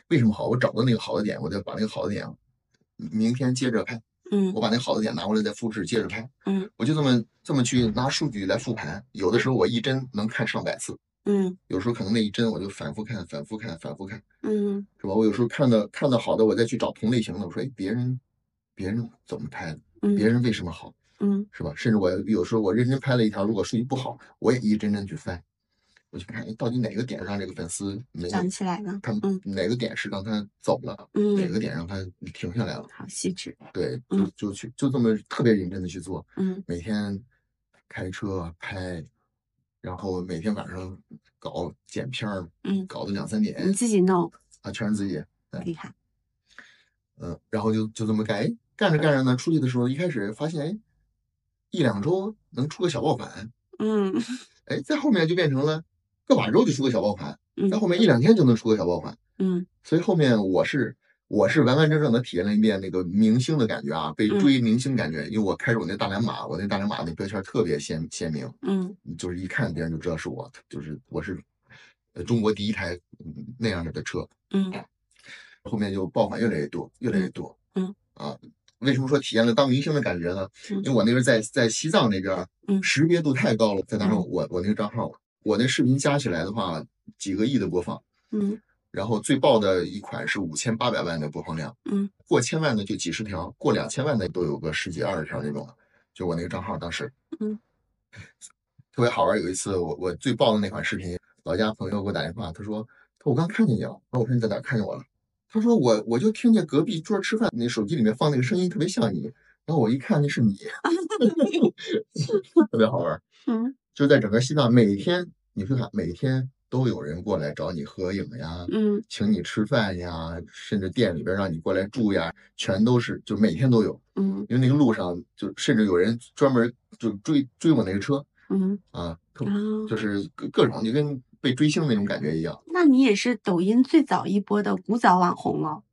为什么好，我找到那个好的点，我就把那个好的点，明天接着拍，嗯我把那好的点拿过来再复制，接着拍，嗯我就这么这么去拿数据来复盘。有的时候我一帧能看上百次，嗯有时候可能那一帧我就反复看，反复看，反复看。嗯是吧？我有时候看到看到好的，我再去找同类型的，我说，哎，别人别人怎么拍的？别嗯人为什么好？嗯是吧？甚至我有时候我认真拍了一条，如果数据不好，我也一帧帧去翻，我去看，哎，到底哪个点让这个粉丝没有长起来了。他嗯哪个点是让他走了，哪嗯，个点让他停下来了？好细致。对，就去就这么特别认真的去做，嗯每天开车拍，然后每天晚上搞剪片儿，嗯，搞到两三点你自己弄，啊，全是自己。厉害。嗯，然后就就这么干，哎，干着干着呢，出去的时候一开始发现，哎，一两周能出个小爆款，嗯哎，在后面就变成了个把周就出个小爆款，嗯在后面一两天就能出个小爆款，嗯。所以后面我是我是完完整整的体验了一遍那个明星的感觉啊，被嗯追明星感觉，因为我开着我那大蓝马，我那大蓝马那标签特别鲜鲜明，嗯。就是一看别人就知道是我，就是我是呃中国第一台嗯那样的车，嗯。后面就爆款越来越多，越来越多。嗯。啊，为什么说体验了当明星的感觉呢？嗯。因为我那个在在西藏那边，嗯。识别度太高了，再加上嗯。我我那个账号，我那视频加起来的话，几个亿的播放，嗯然后最爆的一款是五千八百万的播放量，嗯过千万的就几十条，过两千万的都有个十几二十条那种，就我那个账号当时，嗯，特别好玩。有一次我我最爆的那款视频，老家朋友给我打电话，他说他说我刚看见你了，然后我说你在哪看见我了？他说我我就听见隔壁桌吃饭那手机里面放那个声音特别像你，然后我一看那是你 特别好玩。嗯就在整个西藏，每天你去看，每天都有人过来找你合影呀，嗯请你吃饭呀，甚至店里边让你过来住呀，全都是就每天都有。嗯因为那个路上就甚至有人专门就追追我那个车嗯啊，特哦就是各各种就跟被追星那种感觉一样。那你也是抖音最早一波的古早网红了。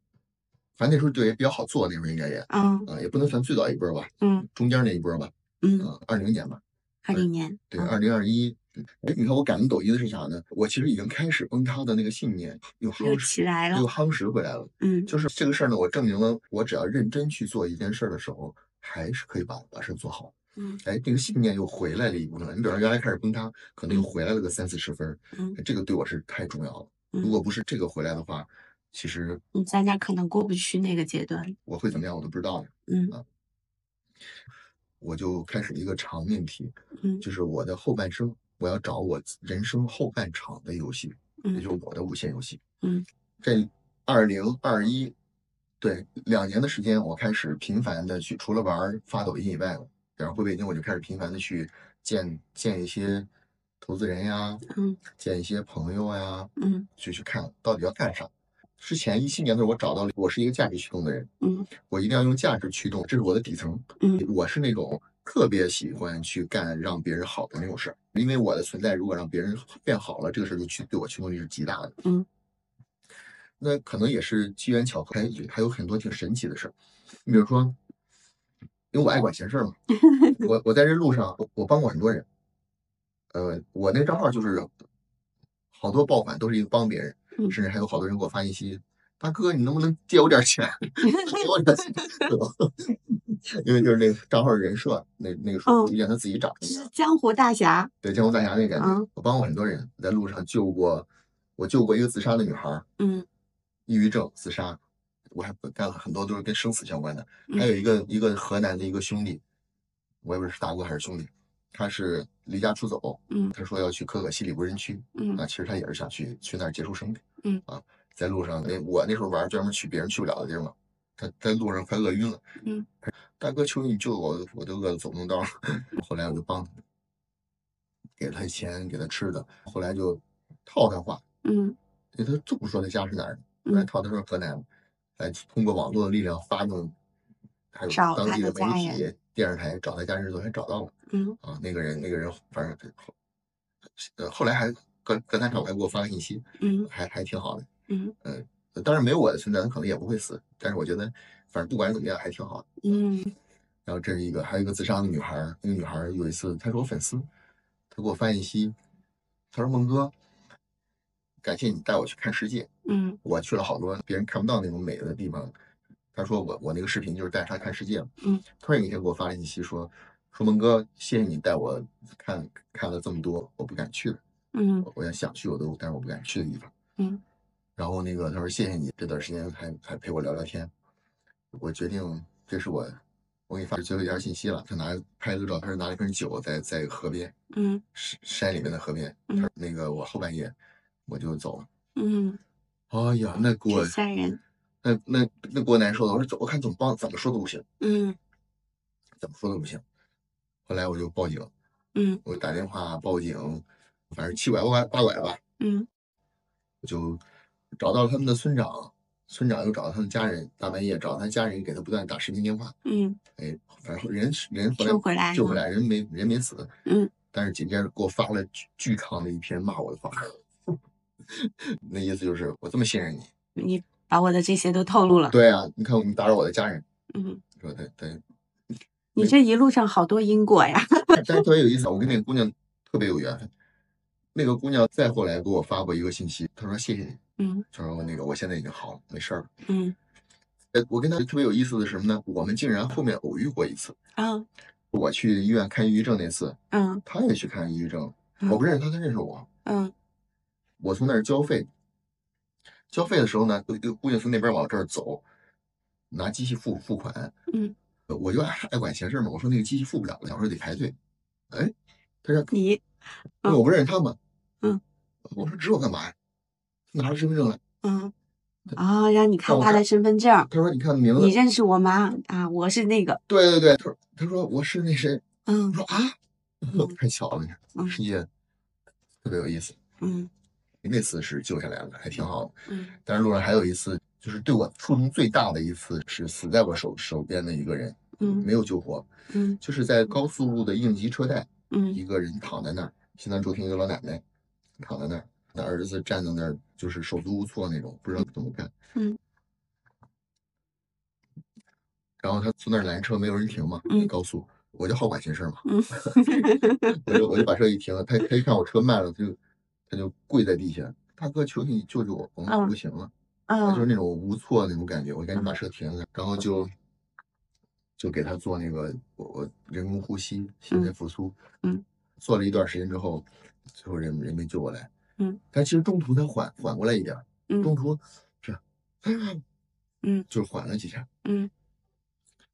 反正那时候就也比较好做，那时候应该也嗯啊，也不能算最早一波吧，嗯中间那一波吧，嗯，啊，二零年吧，二零年。对，嗯二零二一。哎，你看我感恩抖音的是啥呢？我其实已经开始崩塌的那个信念又又夯实，起来了又。夯实回来了。嗯就是这个事儿呢，我证明了我只要认真去做一件事儿的时候，还是可以把把事儿做好。嗯哎，这个信念又回来了一部分。你比如说原来开始崩塌，可能又回来了个三四十分，嗯这个对我是太重要了。如嗯，果不是这个回来的话，其实嗯咱家可能过不去那个阶段。我会怎么样我都不知道的。嗯我就开始一个长命题，嗯就是我的后半生，我要找我人生后半场的游戏，也嗯就是我的无限游戏。嗯，这二零二一，对两年的时间，我开始频繁的去，除了玩发抖音以外，然后回北京我就开始频繁的去见见一些投资人呀，嗯见一些朋友呀，嗯就去看到底要干啥。之前一七年的时候，我找到了我是一个价值驱动的人，嗯我一定要用价值驱动，这是我的底层。嗯我是那种特别喜欢去干让别人好的那种事儿，因为我的存在如果让别人变好了，这个事儿就驱对我驱动力是极大的。嗯，那可能也是机缘巧合，还还有很多挺神奇的事儿。你比如说，因为我爱管闲事儿嘛，我我在这路上我我帮过很多人，呃，我那账号就是好多爆款都是因为帮别人，嗯甚至还有好多人给我发信息，大哥你能不能借我点钱？借我点钱，对吧？因为就是那个账号人设，那那个时候逐渐他自己长的。是江湖大侠。对江湖大侠那个感觉，嗯我帮过很多人，在路上救过，我救过一个自杀的女孩，嗯抑郁症自杀，我还干了很多都是跟生死相关的。嗯还有一个一个河南的一个兄弟，我也不知道是大哥还是兄弟，他是离家出走，嗯。他说要去可可西里无人区，嗯。啊，其实他也是想去去那儿结束生命，嗯。啊，在路上那我那时候玩专门去别人去不了的地方，他在路上快饿晕了，嗯，大哥求你救我，我都饿得走不动道了，后来我就帮他，给他钱，给他吃的，后来就套他话，嗯。因为他就不说他家是哪儿的。来嗯套他说河南，来通过网络的力量发动，还有当地的媒体、电视台找他家人昨天找到了嗯啊。那个人，那个人反正呃，后来还隔隔三差五还给我发个信息，嗯还还挺好的。嗯呃当然没有我的存在，他可能也不会死。但是我觉得，反正不管怎么样，还挺好的。嗯然后这是一个，还有一个自杀的女孩，那个女孩有一次，她是我粉丝，她给我发信息，她说：“孟哥，感谢你带我去看世界，嗯我去了好多别人看不到那种美的地方。”她说我我那个视频就是带他看世界嘛。嗯。突然有一天给我发了信息说：“说蒙哥，谢谢你带我看看了这么多我不敢去的，嗯我也想去我都但是我不敢去的地方。”嗯。然后那个他说谢谢你这段时间还还陪我聊聊天，我决定这是我我给你发最后一条信息了。他拿拍了个照片，拿了一瓶酒在在河边嗯山山里面的河边。他嗯说那个我后半夜我就走了。嗯，哎呀，那给我吓人。那那那给我难受的。我说怎我看怎么帮怎么说都不行，嗯怎么说都不行。后来我就报警，嗯我打电话报警，反正七拐八八拐吧，嗯我就找到了他们的村长，村长又找到他们家人，大半夜找到他家人，给他不断打视频电话。嗯哎，反正人人回来救回来，人没人没死。嗯，但是紧接着给我发了巨巨长的一篇骂我的话，那意思就是我这么信任你，你把我的这些都透露了。对啊，你看我们打扰我的家人，嗯，说对对，你这一路上好多因果呀。但是特别有意思，我跟那个姑娘特别有缘分。那个姑娘再后来给我发过一个信息，她说谢谢你，嗯她说那个我现在已经好了，没事儿了。嗯呃，我跟她特别有意思的是什么呢？我们竟然后面偶遇过一次。啊我去医院看抑郁症那次，嗯她也去看抑郁症，嗯我不认识她，她认识我。嗯我从那儿交费，交费的时候呢，有一个姑娘从那边往这儿走，拿机器付付款，嗯，我就爱爱管闲事嘛，我说那个机器付不了了，我说得排队。哎，他说你那我不认识他嘛，嗯，我说指我干嘛呀？拿着身份证来，嗯啊，让你看他的身份证。他说你看名字你，认识我吗？啊，我是那个。对对对，他说他说我是那谁，嗯我说啊，太巧了，你看嗯世界特别有意思。嗯那次是救下来了，还挺好的。嗯但是路上还有一次，就是对我触动最大的一次，是死在我手手边的一个人，嗯没有救活，嗯就是在高速路的应急车带，嗯一个人躺在那儿，心脏骤停，一个老奶奶躺在那儿，那儿子站在那儿，就是手足无措那种，不知道怎么办。嗯。然后他从那儿拦车，没有人停嘛，嗯高速，我就好管闲事嘛，嗯 我就我就把车一停，他他一看我车慢了，他就他就跪在地下，大哥，求你救救我，我嗯不行了。他就是。嗯那种无措的那种感觉，我赶紧把车停了，然后就就给他做那个我我人工呼吸、心肺复苏，嗯，做了一段时间之后，最后人人没救过来，嗯，但其实中途他缓缓过来一点嗯，中嗯。途是，嗯。就是缓了几下，嗯。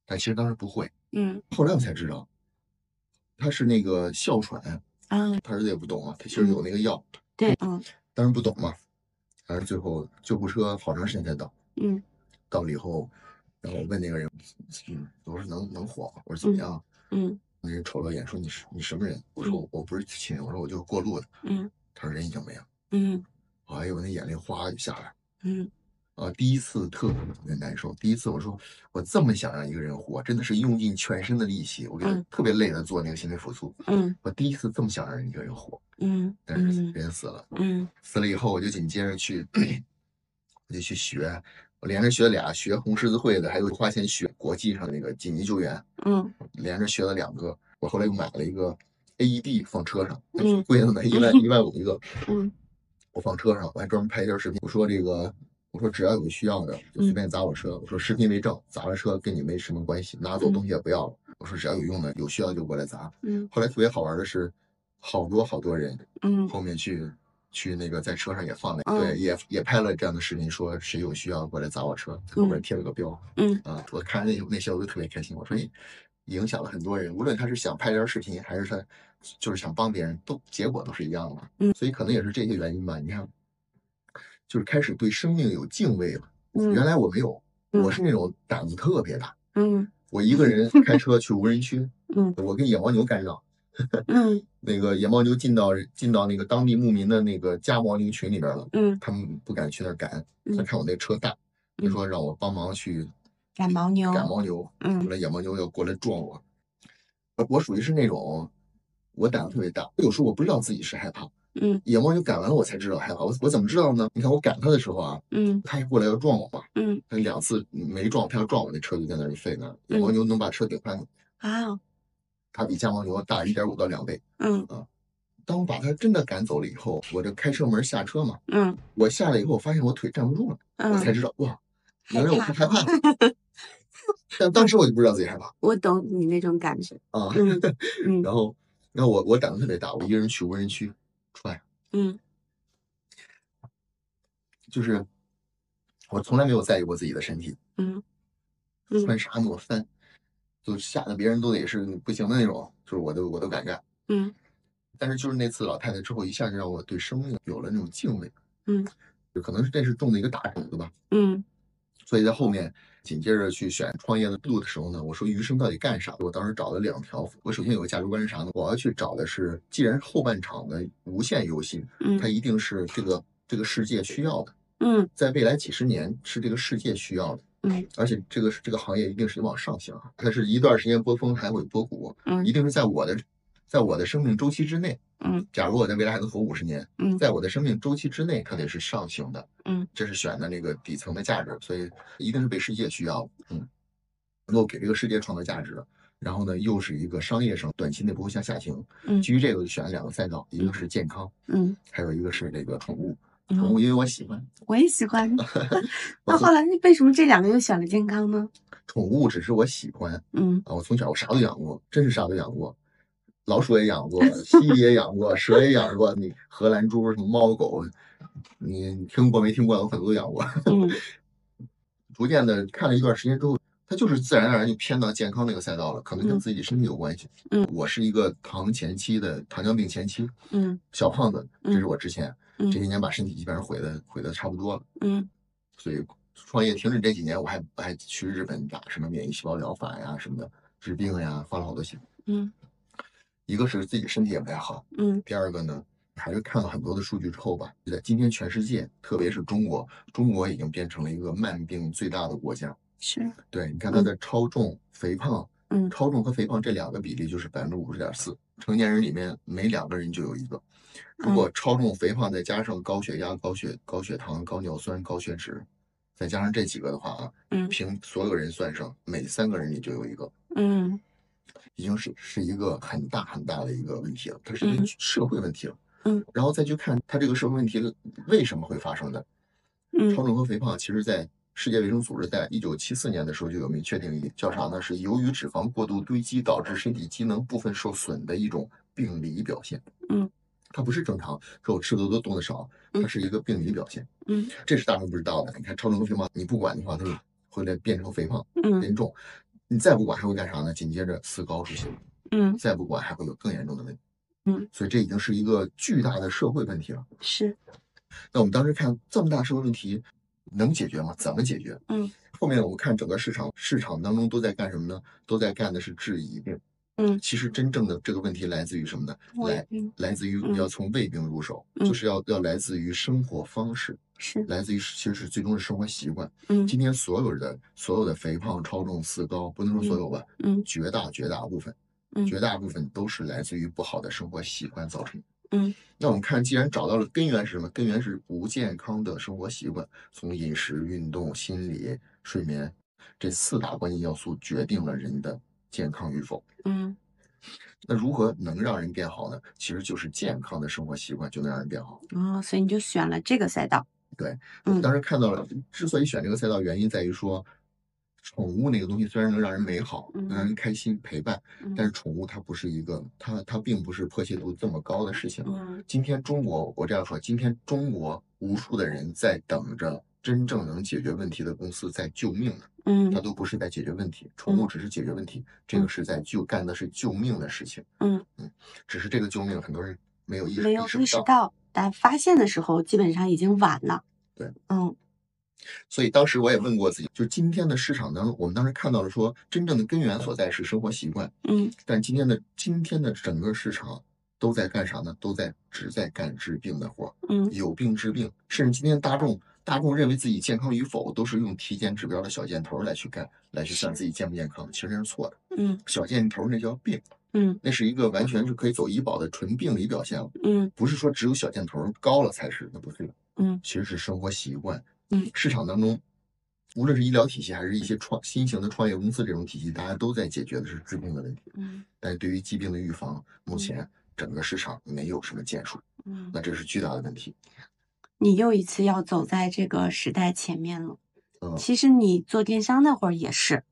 但其实当时不会，嗯。后来我才知道，他是那个哮喘，啊，他儿子也不懂啊，他其实有那个药，对，嗯当时不懂嘛，反正最后救护车好长时间才到。嗯到了以后，然后我问那个人，嗯，我说能能活吗？我说怎么样？嗯那人瞅了眼，说你是你什么人？我说我我不是亲人，我说我就是过路的。嗯他说人已经没了。嗯哎呦，我那眼泪哗就下来。嗯啊，第一次特别特别难受。第一次我说我这么想让一个人活，真的是用尽全身的力气，我给他嗯特别累的做那个心肺复苏。嗯我第一次这么想让一个人活，嗯但是嗯人死了。嗯死了以后，我就紧接着去，我就去学，我连着学俩，学红十字会的，还有花钱学国际上那个紧急救援，嗯连着学了两个。我后来又买了一个 AED 放车上，嗯贵的呢，一万 一万五一个，嗯我放车上，我还专门拍一段视频。我说这个，我说只要有需要的就随便砸我车。我说视频为证，砸了车跟你没什么关系，拿走东西也不要了。我说只要有用的，有需要就过来砸。嗯后来特别好玩的是，好多好多人嗯后面去去那个在车上也放了，嗯对，也也拍了这样的视频，说谁有需要过来砸我车，在后面贴了个标嗯啊。我看那那些我都特别开心，我说你影响了很多人，无论他是想拍点视频，还是他就是想帮别人，都结果都是一样的。嗯所以可能也是这些原因吧。你看，就是开始对生命有敬畏了。嗯原来我没有，嗯我是那种胆子特别大，嗯。我一个人 开车去无人区，嗯。我跟野牦牛干仗。嗯。那个野牦牛进到进到那个当地牧民的那个家牦牛群里边了，嗯。他们不敢去那儿赶，嗯他看我那车大，他嗯说让我帮忙去赶牦牛赶牦牛，嗯后嗯来野牦牛要过来撞我，我我属于是那种我胆子特别大，有时候我不知道自己是害怕，嗯野猫就赶完了，我才知道害怕。我我怎么知道呢？你看我赶它的时候啊，嗯它一过来要撞我嘛，嗯它两次没撞，它要撞我，那车就在那儿废那儿。野牦牛能把车顶翻，啊它比家牦牛大一点五到两倍。嗯啊当我把它真的赶走了以后，我这开车门下车嘛，嗯我下来以后，我发现我腿站不住了，我才嗯，知道哇，原来我是害怕的。但当时我就不知道自己害怕我懂你那种感觉。啊。嗯嗯 然后，然后我我胆子特别大，我一个人去无人区穿，嗯。就是我从来没有在意过自己的身体，嗯嗯。穿啥抹翻，就吓得别人都得是不行的那种，就是我都我都敢干。嗯。但是就是那次老太太之后，一下就让我对生命有了那种敬畏，嗯。就可能是这是种的一个大种子吧。嗯。所以在后面紧接着去选创业的路的时候呢，我说余生到底干啥？我当时找了两条，我首先有个价值观是啥呢？我要去找的是，既然后半场的无限游戏，它嗯一定是这个这个世界需要的，嗯在未来几十年是这个世界需要的，嗯而且这个这个行业一定是往上行，它是一段时间波峰还会波谷，嗯一定是在我的在我的生命周期之内。嗯假如我在未来还能活五十年，嗯在我的生命周期之内，它得是上行的。嗯，这是选的那个底层的价值，所以一定是被世界需要。嗯，能够给这个世界创造价值的。然后呢，又是一个商业上短期内不会向下行。嗯基于这个，我就选了两个赛道，一个是健康，嗯还有一个是这个宠物。宠嗯，物因为我喜欢，我也喜欢。那后来为什么这两个又选了健康呢？宠物只是我喜欢嗯啊，我从小我啥都养过，真是啥都养过。老鼠也养过，蜥蜴也养过，蛇也养过，你荷兰猪、什么猫狗，你你听过没听过？我很多都养过。嗯逐渐的看了一段时间之后，它就是自然而然就偏到健康那个赛道了，可能跟嗯自己身体有关系。嗯我是一个糖前期的糖尿病前期嗯小胖子，这是我之前嗯这些年把身体基本上毁的毁的差不多了，嗯所以创业停止这几年，我还我还去日本打什么免疫细胞疗法呀什么的治病呀，花了好多钱。嗯一个是自己身体也不太好，嗯第二个呢，还是看了很多的数据之后吧，就在今天全世界，特别是中国，中国已经变成了一个慢病最大的国家。是对，你看它的超重、肥胖，嗯超重和肥胖这两个比例就是百分之五十点四，成年人里面每两个人就有一个。如果超重、肥胖再加上高血压、高血高血糖、高尿酸、高血脂，再加上这几个的话啊，嗯凭所有人算上，每三个人里就有一个。嗯已经是是一个很大很大的一个问题了，它是一个嗯社会问题了。嗯，然后再去看它这个社会问题为什么会发生的。嗯超重和肥胖，其实在世界卫生组织在一九七四年的时候就有明确定义，叫啥呢？是由于脂肪过度堆积导致身体机能部分受损的一种病理表现。嗯，它不是正常，说我吃的多动的少，它嗯是一个病理表现。嗯这是大众不知道的。你看超重和肥胖，你不管的话，它就会来变成肥胖嗯变重。你再不管还会干啥呢？紧接着四高出现。嗯再不管还会有更严重的问题。嗯，所以这已经是一个巨大的社会问题了。是那我们当时看这么大社会问题，能解决吗？怎么解决？嗯，后面我们看整个市场，市场当中都在干什么呢？都在干的是质疑病。嗯其实真正的这个问题来自于什么呢？来嗯来自于嗯要从胃病入手，嗯就是要要来自于生活方式，是来自于其实是最终是生活习惯。嗯今天所有的所有的肥胖、超重、四高，不能说所有吧，嗯绝大绝大部分。嗯绝大部分都是来自于不好的生活习惯造成的。嗯，那我们看，既然找到了根源是什么？根源是不健康的生活习惯，从饮食、运动、心理、睡眠这四大关键要素决定了人的健康与否。嗯那如何能让人变好呢？其实就是健康的生活习惯就能让人变好。哦，所以你就选了这个赛道。对，嗯当时看到了，之所以选这个赛道，原因在于说，宠物那个东西虽然能让人美好，能让人开心陪伴，嗯但是宠物它不是一个，它它并不是迫切度这么高的事情。嗯。今天中国，我这样说，今天中国无数的人在等着真正能解决问题的公司在救命呢，它嗯都不是在解决问题，宠物只是解决问题，这个是在救干的是救命的事情，嗯，只是这个救命很多人没有意识没有。意识到，但发现的时候基本上已经晚了。对，嗯所以当时我也问过自己，就今天的市场当中，我们当时看到了说，真正的根源所在是生活习惯，嗯但今天的今天的整个市场都在干啥呢？都在只在干治病的活儿，嗯有病治病，甚至今天大众大众认为自己健康与否，都是用体检指标的小箭头来去干，来去算自己健不健康，其实那是错的。嗯小箭头那叫病，嗯那是一个完全是可以走医保的纯病理表现了，嗯不是说只有小箭头高了才是，那不是的，嗯其实是生活习惯。嗯，市场当中，无论是医疗体系还是一些创新型的创业公司这种体系，大家都在解决的是治病的问题。嗯但是对于疾病的预防，目前整个市场没有什么建树，嗯，那这是巨大的问题。你又一次要走在这个时代前面了。嗯其实你做电商那会儿也是，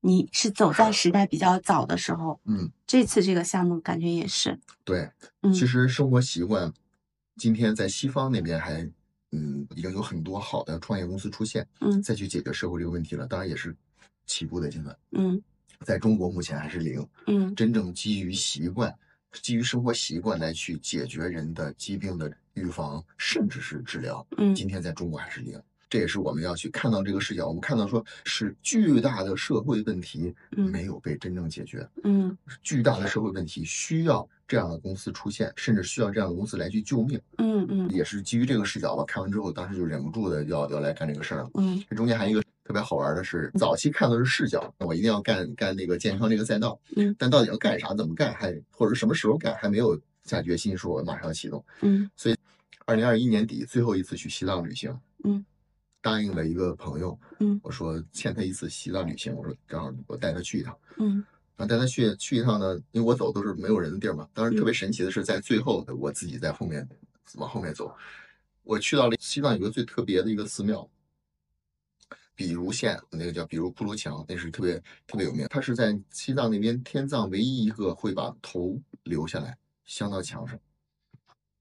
你是走在时代比较早的时候。嗯，这次这个项目感觉也是。对，嗯其实生活习惯，今天在西方那边还，嗯，已经有很多好的创业公司出现，嗯再去解决社会这个问题了。当然也是起步的阶段，嗯在中国目前还是零。嗯真正基于习惯、基于生活习惯来去解决人的疾病的预防，甚至是治疗，嗯今天在中国还是零。这也是我们要去看到这个视角，我们看到说是巨大的社会问题嗯没有被真正解决，嗯巨大的社会问题需要这样的公司出现，甚至需要这样的公司来去救命。嗯嗯也是基于这个视角吧，看完之后，当时就忍不住的要要来干这个事儿了。嗯这中间还有一个特别好玩的是，早期看的是视角，我一定要干干那个健康这个赛道，嗯，但到底要干啥、怎么干，还或者什么时候干，还没有下决心说我马上要启动。嗯所以二零二一年底最后一次去西藏旅行，嗯，答应了一个朋友，嗯我说欠他一次西藏旅行，我说正好我带他去一趟。嗯然后带他去去一趟呢，因为我走都是没有人的地儿嘛。当时特嗯别神奇的是，在最后我自己在后面往后面走，我去到了西藏有个最特别的一个寺庙，比如县那个叫比如库卢墙，那是特别特别有名。它是在西藏那边天葬唯一一个会把头留下来镶到墙上。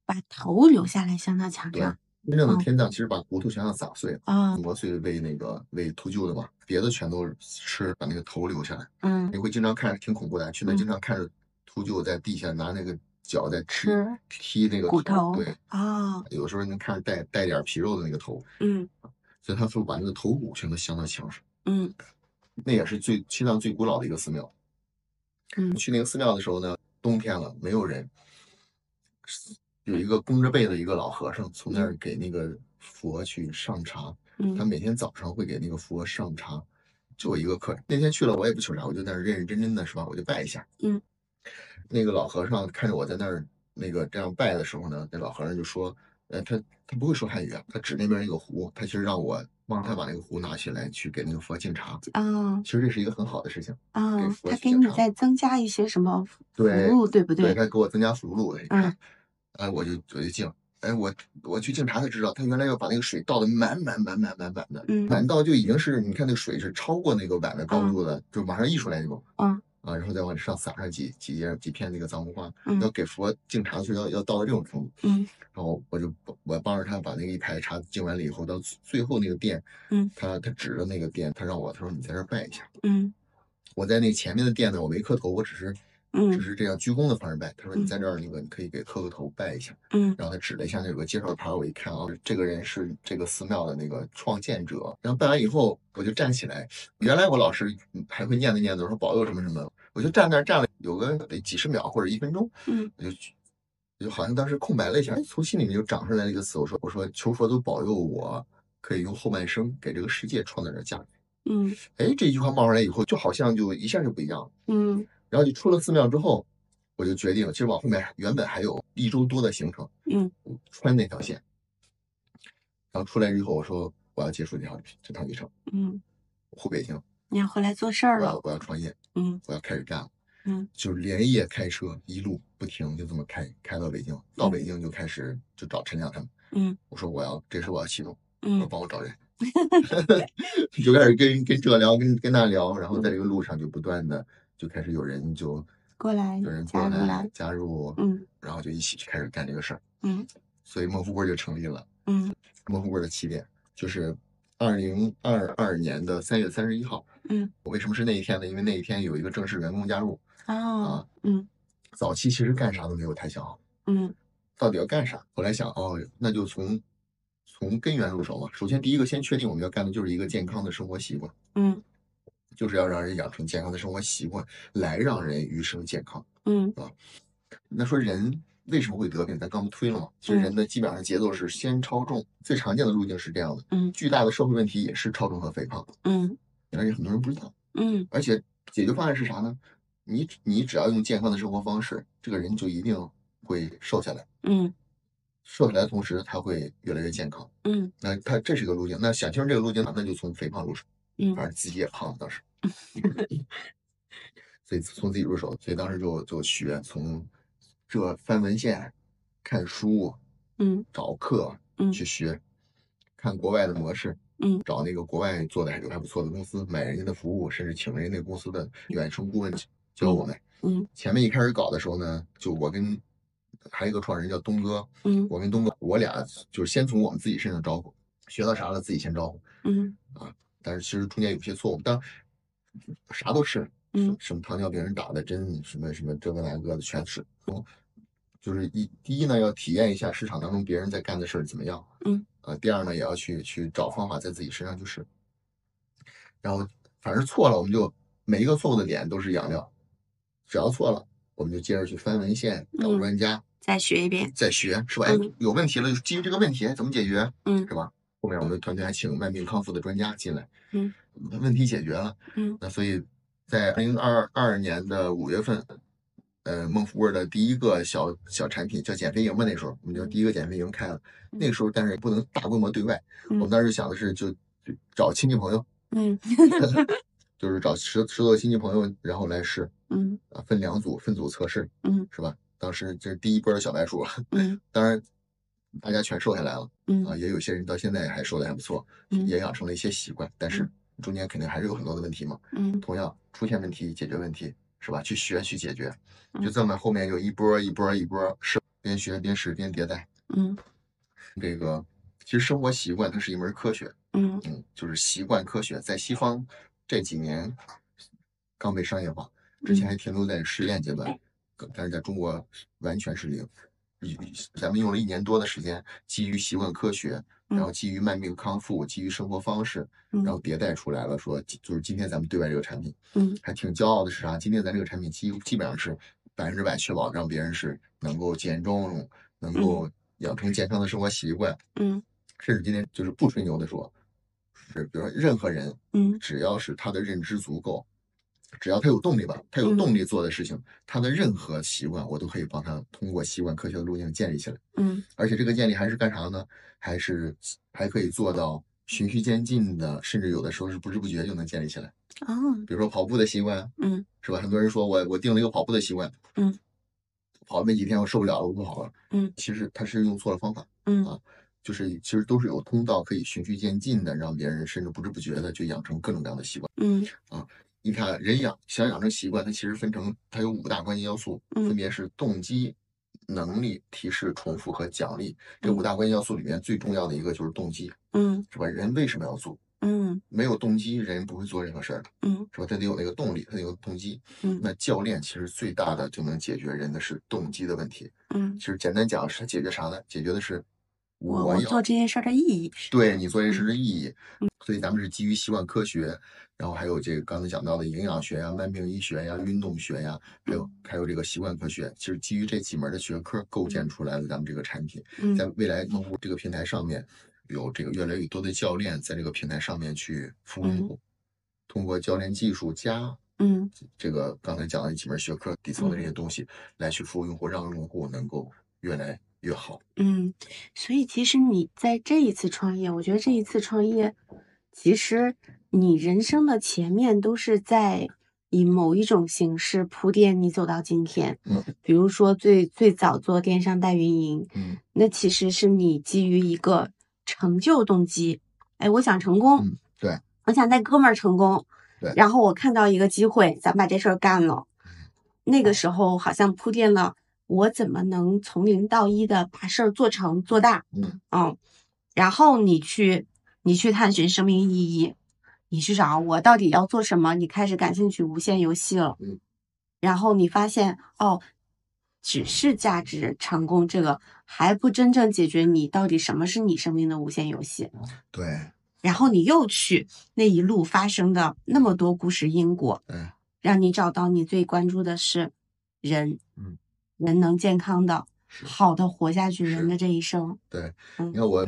把头留下来镶到墙对上。，真正的哦天葬其实把骨头全要砸碎了，啊。磨碎喂那个喂秃鹫的嘛，别的全都是吃，把那个头留下来。嗯。你会经常看着挺恐怖的，去那嗯。经常看着秃鹫在地下拿那个脚在踢吃踢那个骨头对，啊。有时候能看着带带点皮肉的那个头，嗯。所以他说把那个头骨全都镶到墙上，嗯。那也是最西藏最古老的一个寺庙。嗯。去那个寺庙的时候呢，冬天了，没有人，有一个弓着背的一个老和尚从那儿给那个佛去上茶，他嗯每天早上会给那个佛上茶，就我一个客人。那天去了，我也不求啥，我就在那儿认认真真的是吧，我就拜一下。嗯，那个老和尚看着我在那儿那个这样拜的时候呢，那老和尚就说，呃，他他不会说汉语啊，他指那边那个壶，他其实让我帮他把那个壶拿起来去给那个佛敬茶。啊其实这是一个很好的事情，啊他给你再增加一些什么服对务，对不对对？他给我增加福禄。嗯嗯，哎，我就我就敬。哎，我我去敬茶才知道，他原来要把那个水倒的满满满满满满的，嗯满到就已经是你看那个水是超过那个碗的高度的，就马上溢出来那种。嗯啊，然后再往上撒上几几叶几片那个藏红花，嗯要给佛敬茶的时候要要到到这种程度。嗯然后我就我帮着他把那个一排茶敬完了以后，到最后那个店，嗯他他指着那个店，他让我他说你在这儿拜一下。嗯我在那前面的店呢，我没磕头，我只是只嗯是这样鞠躬的方式拜。他说你嗯在这儿那个你可以给磕个头拜一下。嗯然后他指了一下那有个介绍牌，我一看啊，这个人是这个寺庙的那个创建者。然后拜完以后，我就站起来。原来我老师还会念叨念叨说保佑什么什么，我就站那儿站了有个得几十秒或者一分钟，嗯我就就好像当时空白了一下，从心里面就长出来了一个词，我说我说求佛都保佑我可以用后半生给这个世界创造点价值。嗯哎，这句话冒出来以后，就好像就一下就不一样了。嗯然后你出了寺庙之后，我就决定，其实往后面原本还有一周多的行程，嗯，穿那条线。然后出来之后，我说我要结束这条这趟旅程，嗯，回北京，你要回来做事儿我要了。我要创业，嗯我要开始干了。嗯，就是连夜开车，一路不停，就这么开开到北京。到嗯北京就开始就找陈亮他们，嗯我说我要这事我要启动，嗯帮我找人，就开始跟跟这聊，跟跟那聊，然后在这个路上就不断的就开始有人就过来有人过来。加入，嗯然后就一起去开始干这个事儿，嗯所以孟富贵就成立了。嗯孟富贵的起点就是二零二二年的三月三十一号。嗯，为什么是那一天呢？因为那一天有一个正式员工加入。哦嗯早期其实干啥都没有太想好，嗯到底要干啥。后来想，哦，那就从从根源入手嘛。首先第一个，先确定我们要干的就是一个健康的生活习惯，嗯就是要让人养成健康的生活习惯，来让人余生健康。嗯啊那说人为什么会得病？咱刚不推了吗？其实嗯人的基本上节奏是先超重，最常见的路径是这样的。嗯巨大的社会问题也是超重和肥胖，嗯而且很多人不知道。嗯而且解决方案是啥呢？你你只要用健康的生活方式，这个人就一定会瘦下来。嗯瘦下来的同时，他会越来越健康。嗯那他这是一个路径。那想清楚这个路径，那就从肥胖入手。嗯。反正自己也胖了当时，所以从自己入手，所以当时就就学，从这翻文献、看书、嗯。找课嗯。去学，看国外的模式，嗯。找那个国外做的还还不错的公司，买人家的服务，甚至请人家那个公司的远程顾问教我们。嗯。前面一开始搞的时候呢，就我跟还有一个创始人叫东哥，嗯。我跟东哥，我俩就是先从我们自己身上招呼，学到啥了自己先招呼。嗯但是其实中间有些错误，当啥都是，嗯什么糖尿病人打的针，什么什么这个那个的全是。就是一第一呢，要体验一下市场当中别人在干的事儿怎么样，嗯，啊，第二呢，也要去去找方法在自己身上去试，然后反正错了，我们就每一个错误的点都是养料，只要错了，我们就接着去翻文献，找嗯专家，再学一遍。再学，是吧？哎嗯，有问题了，就基于这个问题怎么解决，嗯是吧？后面我们团队还请慢病康复的专家进来，嗯，问题解决了，嗯。那所以在二零二二年的五月份，呃，梦福味儿的第一个小小产品叫减肥营嘛，那时候我们就第一个减肥营开了，那个时候但是不能大规模对外，嗯。我们当时想的是就就找亲戚朋友，嗯。就是找十十多个亲戚朋友，然后来试嗯。啊，分两组分组测试，嗯。是吧？当时这是第一波的小白鼠，嗯。当然大家全瘦下来了。啊，嗯也有些人到现在还瘦的还不错，嗯也养成了一些习惯，但是中间肯定还是有很多的问题嘛。嗯同样出现问题解决问题是吧？去学去解决，就嗯这么后面有一波一波一波是边学边试边迭代。嗯这个其实生活习惯它是一门科学，嗯嗯，就是习惯科学，在西方这几年刚被商业化，之前还停留在实验阶段，但是在中国完全是零。一咱们用了一年多的时间，基于习惯科学，然后基于慢病康复，基于生活方式，然后迭代出来了，说就是今天咱们对外这个产品，嗯。还挺骄傲的是啥？今天咱这个产品基基本上是百分之百确保让别人是能够减重，能够养成健康的生活习惯，嗯。甚至今天就是不吹牛的说，是比如说任何人嗯。只要是他的认知足够，只要他有动力吧，他有动力做的事情，他的任何习惯我都可以帮他通过习惯科学的路径建立起来。嗯而且这个建立还是干啥呢？还是还可以做到循序渐进的，甚至有的时候是不知不觉就能建立起来。哦比如说跑步的习惯，嗯是吧？很多人说我我定了一个跑步的习惯，嗯，跑没几天我受不了了，我不跑了。嗯，其实他是用错了方法，嗯啊就是其实都是有通道可以循序渐进的，让别人甚至不知不觉的就养成各种各样的习惯。嗯你看，人养想养成习惯，它其实分成它有五大关键要素，嗯分别是动机、能力、提示、重复和奖励。这嗯五大关键要素里面最重要的一个就是动机，嗯是吧？人为什么要做？嗯没有动机，人不会做任何事儿的，嗯是吧？他得有那个动力，他得有动机。嗯那教练其实最大的就能解决人的是动机的问题。嗯，其实简单讲是它解决啥呢？解决的是我我做这件事儿的意义。对你做这事的意义。所以咱们是基于习惯科学，然后还有这个刚才讲到的营养学呀、慢病医学呀、运动学呀，还有还有这个习惯科学，其实基于这几门的学科构建出来的咱们这个产品。嗯在未来用户这个平台上面，有这个越来越多的教练在这个平台上面去服务用户，通过教练技术加嗯这个刚才讲的几门学科底层的这些东西来去服务用户，让用户能够越来越好。嗯，所以其实你在这一次创业，我觉得这一次创业，其实你人生的前面都是在以某一种形式铺垫你走到今天。嗯，比如说最最早做电商代运营，嗯那其实是你基于一个成就动机，哎，我想成功，嗯，对，我想带哥们儿成功，对然后我看到一个机会，咱把这事儿干了。那个时候好像铺垫了我怎么能从零到一的把事儿做成做大，嗯。嗯，然后你去你去探寻生命意义，你去找我到底要做什么，你开始感兴趣无限游戏了，嗯，然后你发现哦，只是价值成功这个还不真正解决你到底什么是你生命的无限游戏，对，然后你又去那一路发生的那么多故事因果，嗯，让你找到你最关注的是人，嗯，人能健康的、好的活下去，人的这一生，对，嗯你看我，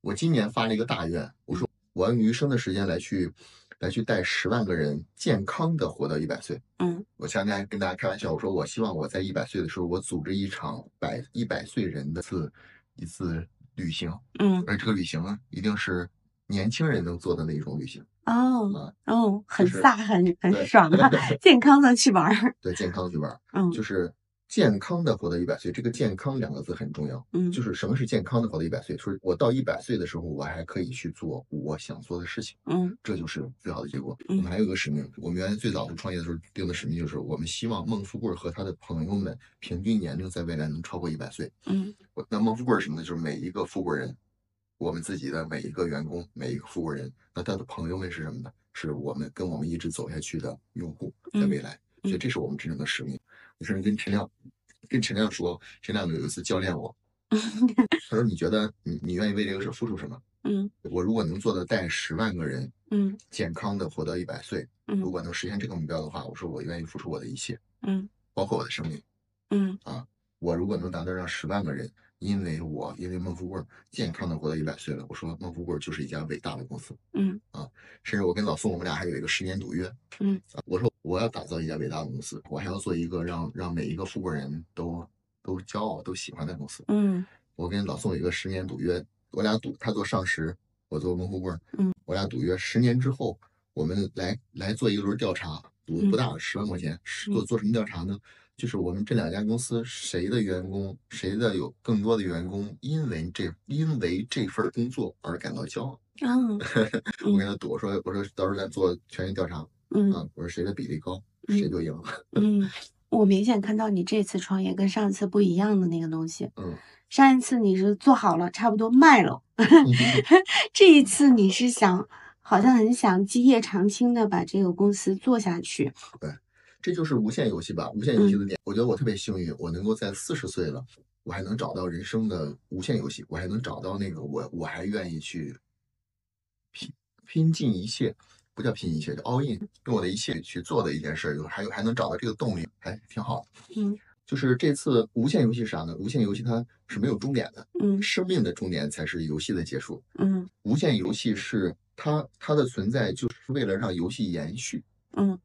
我今年发了一个大愿，我说我要用余生的时间来去来去带十万个人健康的活到一百岁。嗯。我前两天跟大家开玩笑，我说我希望我在一百岁的时候，我组织一场百一百岁人的次一次旅行，嗯。而这个旅行呢，一定是年轻人能做的那一种旅行，哦啊哦，很飒，很很爽啊，健康的去玩儿。对健康去玩儿，嗯就是健康的活到一百岁。这个“健康”两个字很重要。嗯就是什么是健康的活到一百岁？说我到一百岁的时候，我还可以去做我想做的事情，嗯这就是最好的结果。嗯我们还有个使命，我们原来最早创业的时候定的使命就是，我们希望孟富贵和他的朋友们平均年龄在未来能超过一百岁。嗯那孟富贵是什么呢？就是每一个富贵人，我们自己的每一个员工，每一个服务人，那他的朋友们是什么呢？是我们跟我们一直走下去的用户，在未来，所以这是我们真正的使命。我甚至跟陈亮，跟陈亮说，陈亮有一次教练我，他说你觉得你你愿意为这个事付出什么？嗯我如果能做到带十万个人嗯健康的活到一百岁，如嗯果能实现这个目标的话，我说我愿意付出我的一切，嗯包括我的生命。嗯啊我如果能达到让十万个人因为我因为孟富贵儿健康的活到一百岁了，我说孟富贵儿就是一家伟大的公司。嗯啊甚至我跟老宋我们俩还有一个十年赌约。嗯啊，我说我要打造一家伟大的公司，我还要做一个让让每一个富贵人都都骄傲、都喜欢的公司。嗯我跟老宋有一个十年赌约，我俩赌，他做上实，我做孟富贵儿。嗯，我俩赌约十年之后，我们来来做一轮调查，赌嗯不大，十万块钱，是做做什么调查呢？就是我们这两家公司谁的员工，谁的有更多的员工，因为这因为这份工作而感到骄傲。嗯我跟他赌，我说我说到时候咱做全员调查嗯啊，我说谁的比例高，嗯谁就赢了。嗯，我明显看到你这次创业跟上一次不一样的那个东西。嗯，上一次你是做好了，差不多卖了 这一次你是想，好像很想基业长青的把这个公司做下去。这就是无限游戏吧，无限游戏的点。我觉得我特别幸运，我能够在四十岁了，我还能找到人生的无限游戏，我还能找到那个我我还愿意去拼拼尽一切，不叫拼一切，叫 all in，用我的一切去做的一件事儿，还有还能找到这个动力，还挺好的。嗯就是这次无限游戏是啥呢？无限游戏它是没有终点的，嗯生命的终点才是游戏的结束。嗯无限游戏是它它的存在就是为了让游戏延续。嗯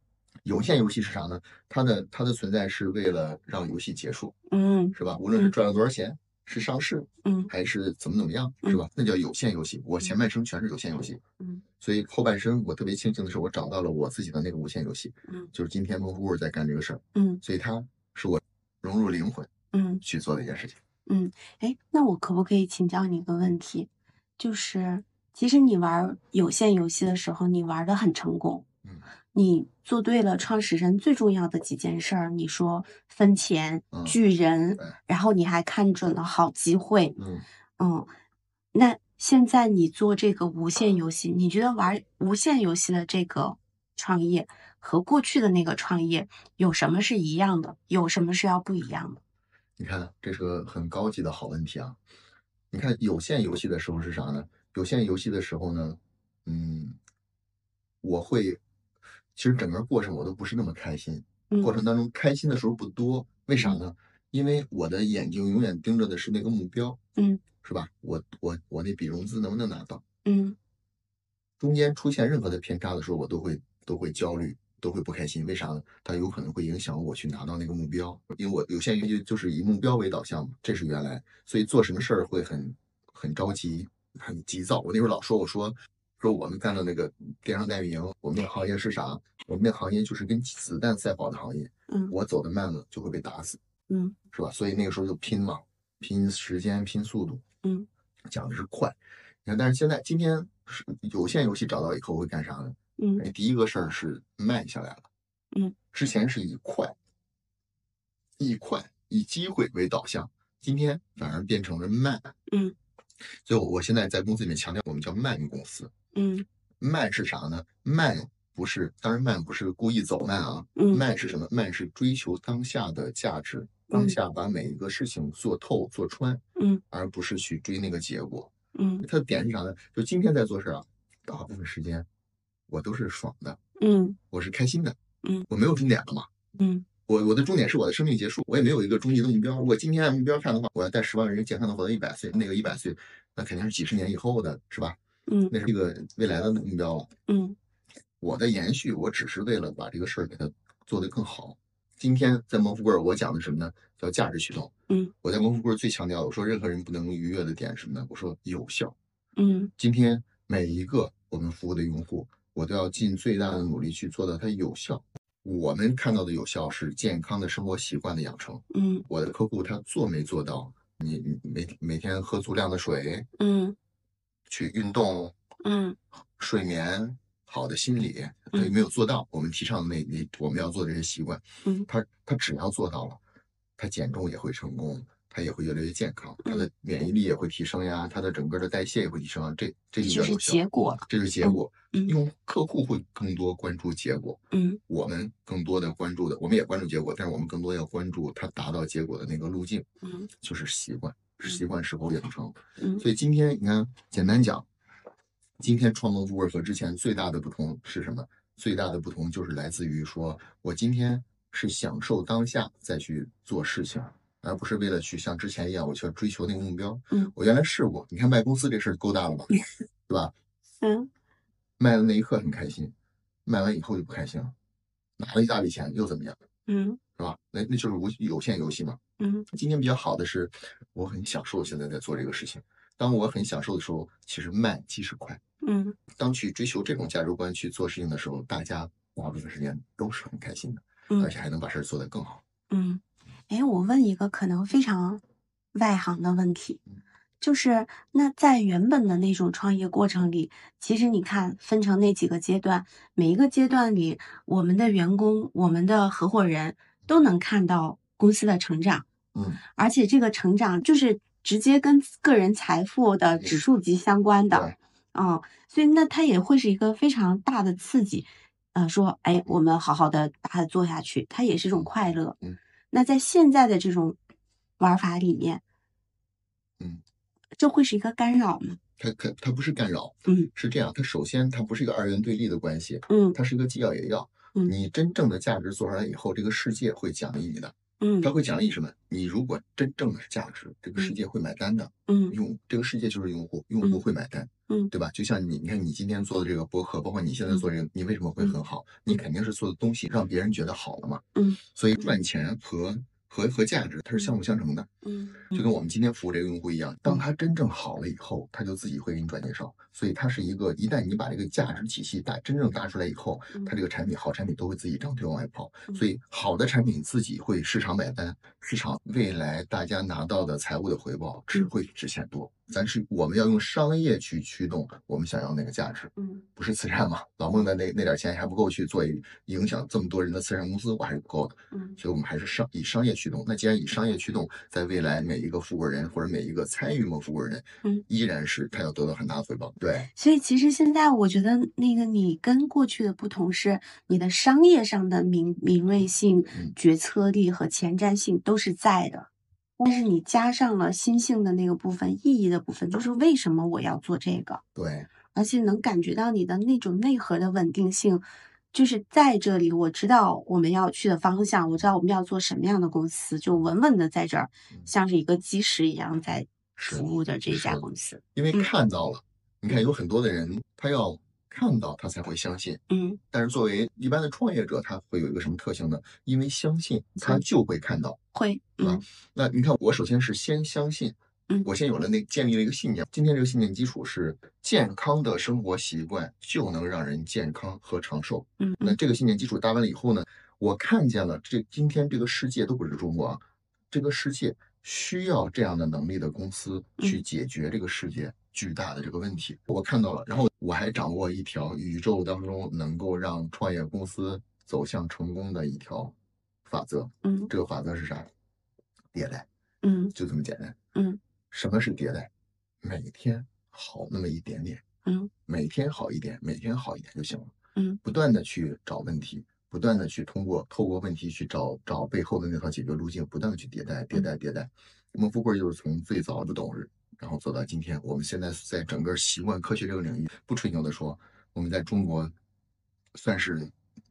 有限游戏是啥呢？它的它的存在是为了让游戏结束，嗯是吧？无论是赚了多少钱，是上市嗯还是怎么怎么样，是吧？那叫有限游戏。我前半生全是有限游戏，嗯所以后半生我特别庆幸的是，我找到了我自己的那个无限游戏，嗯就是今天孟富贵在干这个事儿，嗯所以它是我融入灵魂嗯去做的一件事情。嗯，哎，那我可不可以请教你一个问题？就是其实你玩有限游戏的时候，你玩的很成功，嗯你做对了创始人最重要的几件事儿。你说分钱、嗯聚人对，然后你还看准了好机会，嗯，嗯，那现在你做这个无限游戏，你觉得玩无限游戏的这个创业和过去的那个创业有什么是一样的？有什么是要不一样的？你看，这是个很高级的好问题啊。你看有限游戏的时候是啥呢？有限游戏的时候呢，嗯，我会，其实整个过程我都不是那么开心。嗯过程当中开心的时候不多，为啥呢？因为我的眼睛永远盯着的是那个目标，嗯是吧？我我我那笔融资能不能拿到？嗯中间出现任何的偏差的时候，我都会都会焦虑，都会不开心。为啥呢？它有可能会影响我去拿到那个目标，因为我有限于就就是以目标为导向嘛，这是原来，所以做什么事儿会很很着急，很急躁。我那时候老说，我说说我们干的那个电商代运营，我们那个行业是啥？我们那个行业就是跟子弹赛跑的行业，嗯我走的慢了就会被打死，嗯是吧？所以那个时候就拼嘛，拼时间，拼速度，嗯，讲的是快。你看，但是现在今天是有线游戏找到以后会干啥呢？嗯哎，第一个事儿是慢下来了，嗯，之前是以快、以快、以机会为导向，今天反而变成了慢，嗯，所以我我现在在公司里面强调，我们叫慢公司。嗯慢是啥呢？慢不是，当然慢不是故意走慢啊，嗯慢是什么？慢是追求当下的价值，当下把每一个事情做透做穿，嗯，而不是去追那个结果。嗯它的点是啥呢？就今天在做事啊，大部分时间我都是爽的，嗯我是开心的，嗯，我没有终点了嘛。嗯我我的终点是我的生命结束，我也没有一个终极的目标。如果今天按目标看的话，我要带十万人健康的活到一百岁，那个一百岁，那肯定是几十年以后的，是吧？嗯那是一个未来的目标了。嗯我的延续，我只是为了把这个事儿给它做得更好。今天在蒙富贵儿，我讲的什么呢？叫价值驱动。嗯，我在蒙富贵儿最强调，我说任何人不能逾越的点是什么呢？我说有效。嗯今天每一个我们服务的用户，我都要尽最大的努力去做到它有效。我们看到的有效是健康的生活习惯的养成。嗯我的客户他做没做到？你你每每天喝足量的水，嗯去运动，嗯睡眠，好的心理，他嗯有没有做到？我们提倡的那那我们要做的这些习惯，嗯他他只要做到了，他减重也会成功，他也会越来越健康，它的免疫力也会提升呀，它的整个的代谢也会提升啊，这这这就是结果了。这是结果。嗯用客户会更多关注结果，嗯我们更多的关注的，我们也关注结果，但是我们更多要关注他达到结果的那个路径，嗯就是习惯，习惯是否养成。嗯所以今天你看，简单讲，今天创蒙富贵和之前最大的不同是什么？最大的不同就是来自于说，我今天是享受当下再去做事情，而不是为了去像之前一样，我去追求那个目标。嗯，我原来试过，你看卖公司这事儿够大了吧？对吧？嗯卖的那一刻很开心，卖完以后就不开心了，拿了一大笔钱又怎么样？嗯是吧？那那就是无有限游戏嘛。嗯今天比较好的是，我很享受现在在做这个事情。当我很享受的时候，其实慢即是快。嗯当去追求这种价值观去做事情的时候，大家大部分时间都是很开心的，嗯而且还能把事儿做得更好。嗯，哎，我问一个可能非常外行的问题，就是那在原本的那种创业过程里，其实你看分成那几个阶段，每一个阶段里，我们的员工、我们的合伙人都能看到公司的成长，嗯，而且这个成长就是直接跟个人财富的指数级相关的。对，嗯，所以那它也会是一个非常大的刺激，呃，说，哎，我们好好的把它做下去，它也是一种快乐。嗯，那在现在的这种玩法里面，嗯，这会是一个干扰吗？它可它不是干扰，嗯是这样，它首先它不是一个二元对立的关系，嗯它是一个既要也要。嗯你真正的价值做出来以后，这个世界会奖励你的。嗯他会奖励什么？你如果真正的是价值，这个世界会买单的。嗯用这个世界就是用户，用户嗯会买单，嗯对吧？就像你，你看你今天做的这个播客，包括你现在做这个，你为什么会很好？你肯定是做的东西让别人觉得好了嘛。嗯，所以赚钱和和和价值它是相辅相成的，嗯就跟我们今天服务这个用户一样，当他真正好了以后，他就自己会给你转介绍。所以它是一个，一旦你把这个价值体系打真正搭出来以后，它这个产品好产品都会自己张腿往外跑。所以好的产品自己会市场买单，市场未来大家拿到的财务的回报只会值钱多。咱是我们要用商业去驱动我们想要那个价值，嗯不是慈善嘛？老孟的那那点钱还不够去做一影响这么多人的慈善公司，我还是不够的。嗯所以我们还是商以商业驱动。那既然以商业驱动，在未来每一个富贵人或者每一个参与某富贵人，嗯，依然是他要得到很大的回报。对，所以其实现在我觉得那个你跟过去的不同是，你的商业上的敏敏锐性嗯、决策力和前瞻性都是在的，但是你加上了心性的那个部分、意义的部分，就是为什么我要做这个，对，而且能感觉到你的那种内核的稳定性。就是在这里，我知道我们要去的方向，我知道我们要做什么样的公司，就稳稳的在这儿，像是一个基石一样在服务的这家公司。因为。嗯。看到了，你看有很多的人，他要看到他才会相信。嗯但是作为一般的创业者，他会有一个什么特性呢？因为相信，他就会看到。会，对吧嗯那你看，我首先是先相信，嗯我先有了那建立了一个信念。今天这个信念基础是健康的生活习惯就能让人健康和长寿。嗯那这个信念基础搭完了以后呢，我看见了这今天这个世界都不是中国啊，这个世界需要这样的能力的公司去解决这个世界巨大的这个问题。我看到了，然后我还掌握一条宇宙当中能够让创业公司走向成功的一条法则。嗯这个法则是啥？迭代，嗯就这么简单。嗯什么是迭代？每天好那么一点点，嗯每天好一点，每天好一点就行了。嗯，不断的去找问题，不断的去通过透过问题去找找背后的那套解决路径，不断的去迭代迭代迭代。我们富贵就是从最早的懂日，然后走到今天，我们现在在整个习惯科学这个领域，不吹牛的说，我们在中国算是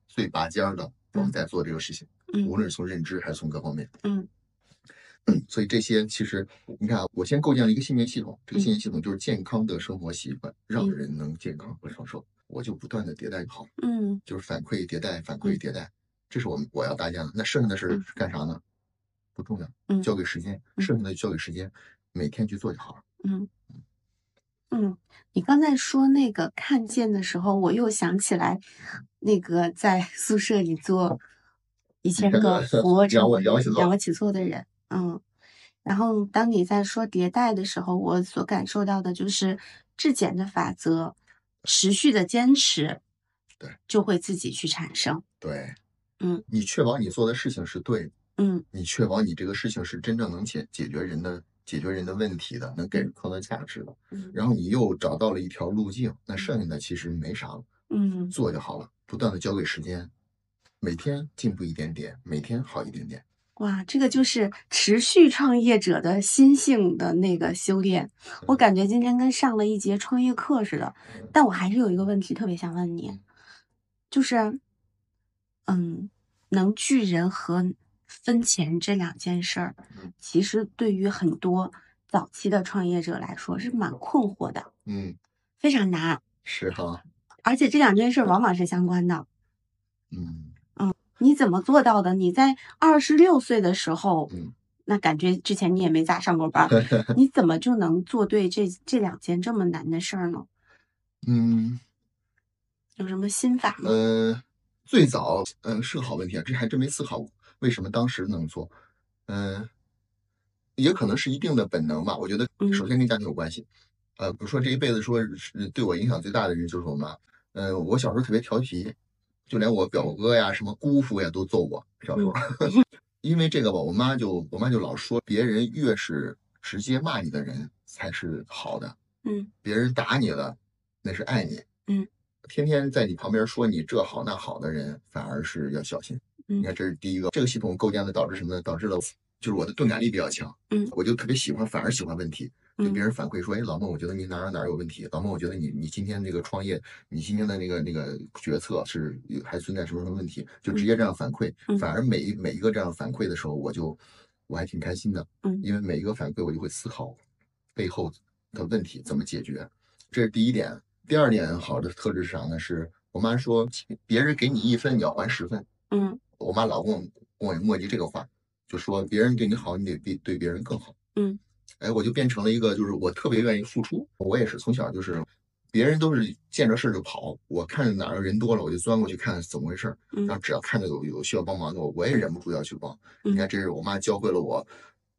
最拔尖儿的，我们在做这个事情，嗯无论是从认知还是从各方面。嗯所以这些其实你看啊，我先构建了一个信念系统，这个信念系统就是健康的生活习惯，让嗯人能健康和长寿。我就不断的迭代就好，嗯就是反馈迭代，反馈迭代，这是我们我要搭建的。那剩下的事是干啥呢？不重要，嗯交给时间，嗯剩下的交给时间，每天去做就好了。嗯嗯，你刚才说那个看见的时候，我又想起来，那个在 宿舍里做一千个俯卧撑、仰卧起坐的人，嗯。然后当你在说迭代的时候，我所感受到的就是质检的法则，持续的坚持，对，就会自己去产生，对，嗯，你确保你做的事情是对的，嗯。你确保你这个事情是真正能解解决人的解决人的问题的，能给人创造价值的，嗯。然后你又找到了一条路径，那剩下的其实没啥了，嗯。做就好了，不断的交给时间，每天进步一点点，每天好一点点。哇，这个就是持续创业者的心性的那个修炼。我感觉今天跟上了一节创业课似的，但我还是有一个问题特别想问你，就是，嗯，能聚人和分钱这两件事儿，其实对于很多早期的创业者来说是蛮困惑的，嗯，非常难，是哈，而且这两件事儿往往是相关的。嗯嗯你怎么做到的？你在二十六岁的时候，嗯那感觉之前你也没咋上过班 儿，你怎么就能做对这这两件这么难的事儿呢？嗯有什么心法吗？呃，最早嗯、是个好问题啊，这还真没思考过，为什么当时能做？嗯、也可能是一定的本能吧。我觉得嗯首先跟家庭有关系。呃，比如说这一辈子说是对我影响最大的人就是我妈。呃，我小时候特别调皮，就连我表哥呀、什么姑父呀都揍我。小时候，因为这个吧，我妈就我妈就老说，别人越是直接骂你的人才是好的，嗯别人打你了，那是爱你。嗯，天天在你旁边说你这好那好的人，反而是要小心。嗯你看，这是第一个。这个系统构建的导致什么呢？导致了就是我的钝感力比较强。嗯我就特别喜欢，反而喜欢问题。对别嗯人反馈说，哎，老孟，我觉得你哪儿哪儿有问题。老孟，我觉得你你今天这个创业，你今天的那个那个决策是还存在什么什么问题，就直接这样反馈。嗯反而每一每一个这样反馈的时候，我就我还挺开心的。嗯因为每一个反馈我就会思考背后的问题怎么解决，这是第一点。第二点好的特质是啥呢？是我妈说，别人给你一分，你要还十分。嗯我妈老跟我跟我磨叽这个话，就说别人对你好，你得比对别人更好。嗯，哎，我就变成了一个，就是我特别愿意付出。我也是从小就是，别人都是见着事儿就跑，我看着哪儿人多了，我就钻过去看怎么回事儿。嗯然后只要看到有有需要帮忙的，我我也忍不住要去帮。嗯你看，这是我妈教会了我。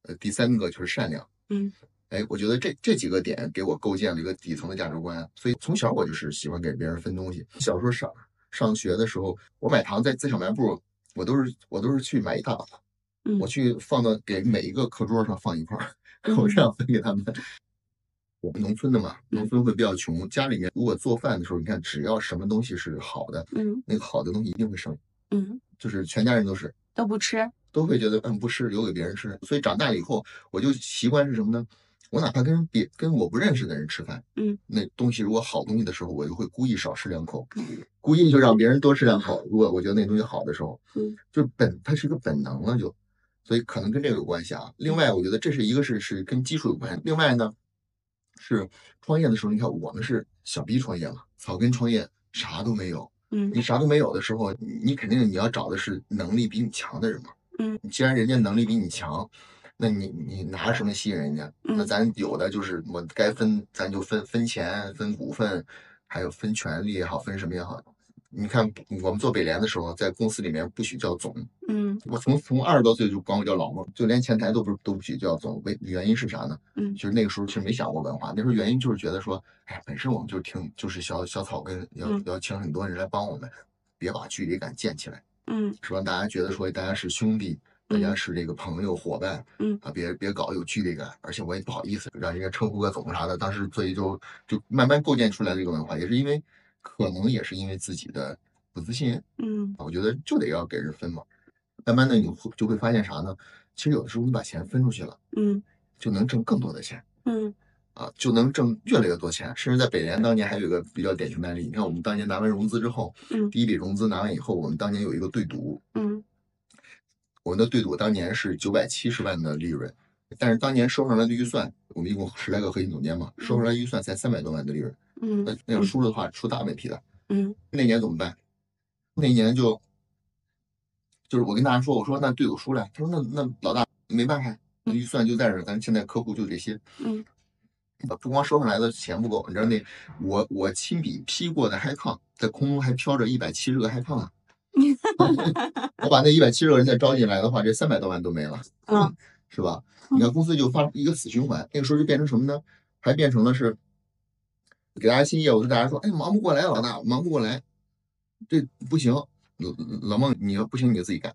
呃，第三个就是善良。嗯哎，我觉得这这几个点给我构建了一个底层的价值观，所以从小我就是喜欢给别人分东西。小时候上上学的时候，我买糖在在小卖部，我都是我都是去买一大把，嗯我去放到给每一个课桌上放一块儿，嗯我这样分给他们。我们农村的嘛，农村会比较穷，家里面如果做饭的时候，你看只要什么东西是好的，嗯那个好的东西一定会剩，嗯，就是全家人都是。都不吃。都会觉得嗯不吃留给别人吃，所以长大了以后，我就习惯是什么呢？我哪怕跟别跟我不认识的人吃饭，嗯，那东西如果好东西的时候，我就会故意少吃两口，故意就让别人多吃两口。如果我觉得那东西好的时候，嗯，就是本它是一个本能了就，所以可能跟这个有关系啊。另外，我觉得这是一个是是跟基础有关系，另外呢是创业的时候，你看我们是小 B 创业嘛，草根创业啥都没有，嗯。你啥都没有的时候，你你肯定你要找的是能力比你强的人嘛。嗯，既然人家能力比你强，那你你拿什么吸引人家？那嗯咱有的就是我该分，咱就分分钱、分股份，还有分权利也好，分什么也好。你看我们做北联的时候，在公司里面不许叫总，嗯我从从二十多岁就管我叫老孟，就连前台都不都不许叫总。为原因是啥呢？嗯就是那个时候其实没想过文化，那时候原因就是觉得说，哎，本身我们就挺就是小小草根，要嗯要请很多人来帮我们，别把距离感建起来。嗯是吧大家觉得说大家是兄弟，大家是这个朋友伙伴，嗯。啊，别别搞有距离感，而且我也不好意思让人家称呼个总啥的，当时所以就就慢慢构建出来这个文化，也是因为可能也是因为自己的不自信，嗯。我觉得就得要给人分嘛，慢慢的你会就会发现啥呢？其实有的时候你把钱分出去了，嗯。就能挣更多的钱。嗯。啊，就能挣越来越多钱。甚至在北联当年还有一个比较典型的案例，你看我们当年拿完融资之后，嗯。第一笔融资拿完以后，我们当年有一个对赌，嗯我们的对赌当年是九百七十万的利润，但是当年收上来的预算，我们一共十来个核心总监嘛，收上来预算才三百多万的利润，嗯那那要输了的话出大问题的。嗯那年怎么办？那年就就是我跟大家说，我说那队友输了，他说那那老大没办法，预算就在这儿，咱现在客户就这些，嗯，不光收上来的钱不够，你知道那我我亲笔批过的 high 抗，在空中还飘着一百七十个 high 抗呢。我把那一百七十个人再招进来的话，这三百多万都没了，嗯 是吧？你看公司就发一个死循环，那个时候就变成什么呢？还变成了是给大家新业务，就大家说，哎，忙不过来，老大忙不过来，这不行，老老孟，你要不行你就自己干。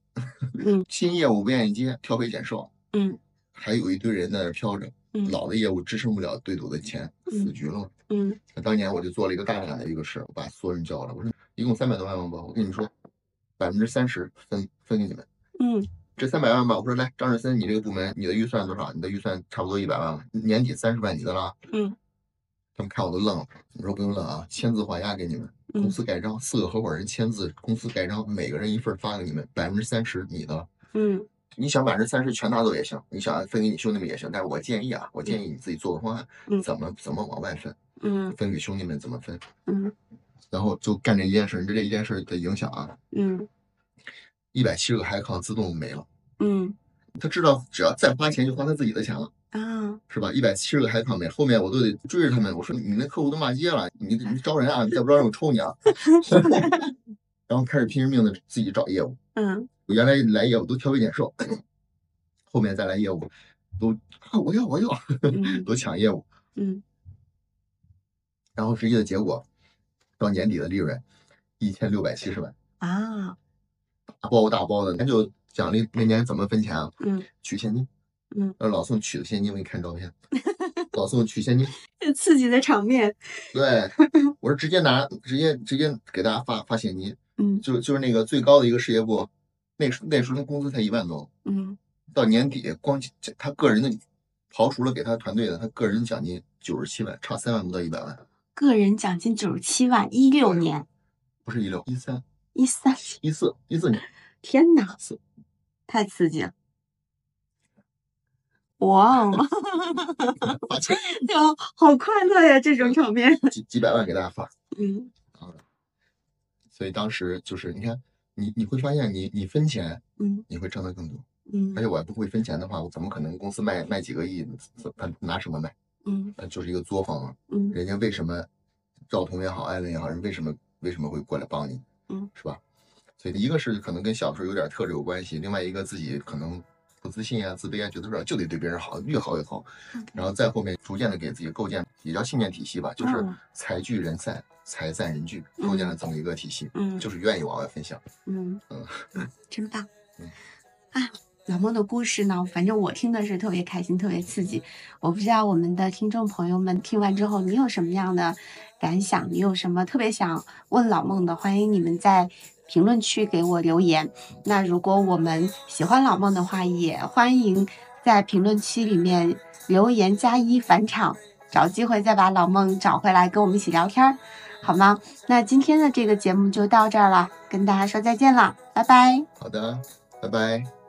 嗯 新业务不愿意接，挑肥拣瘦，嗯还有一堆人在那飘着，嗯老的业务支撑不了对赌的钱，死局了嘛。嗯当年我就做了一个大胆的一个事，我把所有人叫了，我说一共三百多万万吧，我跟你说，百分之三十分分给你们。嗯这三百万吧，我说来，张志森，你这个部门你的预算多少？你的预算差不多一百万了，年底三十万你的了啊。嗯他们看我都愣了，我说不用愣啊，签字画押给你们，公嗯司盖章，四个合伙人签字，公司盖章，每个人一份发给你们，百分之三十你的。嗯你想百分之三十全拿走也行，你想分给你兄弟们也行，但是我建议啊，我建议你自己做个方案，嗯怎么怎么往外分，嗯分给兄弟们怎么分，嗯然后就干这一件事，你这这一件事的影响啊，嗯一百七十个海康自动没了，嗯他知道只要再花钱就花他自己的钱了。啊是吧？一百七十个海康没，后面我都得追着他们。我说你那客户都骂街了，你你招人啊，你再不招人我抽你啊！然后开始拼着命的自己找业务。嗯我原来来业务都挑肥拣瘦，后面再来业务都啊我要我要嗯 都抢业务，嗯然后实际的结果到年底的利润一千六百七十万，啊大包大包的。咱就奖励那年怎么分钱啊？嗯取现金。嗯，让老宋取的现金，我给你看照片。老宋取现金，这 刺激的场面对，我是直接拿，直接直接给大家发发现金，嗯就就是那个最高的一个事业部，那时那时候他工资才一万多，嗯到年底光他个人的刨除了给他团队的，他个人奖金九十七万，差三万不到一百万，个人奖金九十七万，一六年不是一六一三一三，一四一四年，天哪，太刺激了！哇哦，发钱对啊，好快乐呀，这种场面。几几百万给大家发，嗯所以当时就是你看你你会发现你你分钱嗯你会挣得更多，嗯而且我还不会分钱的话，我怎么可能公司卖卖几个亿，他拿什么卖？嗯那就是一个作坊啊。嗯人家为什么赵彤也好，艾伦也好，人为什么为什么会过来帮你？嗯，是吧？所以一个是可能跟小时候有点特质有关系，另外一个自己可能不自信啊、自卑啊，觉得说就得对别人好，越好越好。然后再后面逐渐的给自己构建也叫信念体系吧，就是嗯财聚人散，财散人聚，构建了这么一个体系，嗯就是愿意往外分享。嗯 嗯，真棒嗯！啊，老孟的故事呢，反正我听的是特别开心，特别刺激。我不知道我们的听众朋友们听完之后，你有什么样的感想？你有什么特别想问老孟的？欢迎你们在评论区给我留言。那如果我们喜欢老孟的话，也欢迎在评论区里面留言加一返场，找机会再把老孟找回来跟我们一起聊天，好吗？那今天的这个节目就到这儿了，跟大家说再见了，拜拜。好的，拜拜。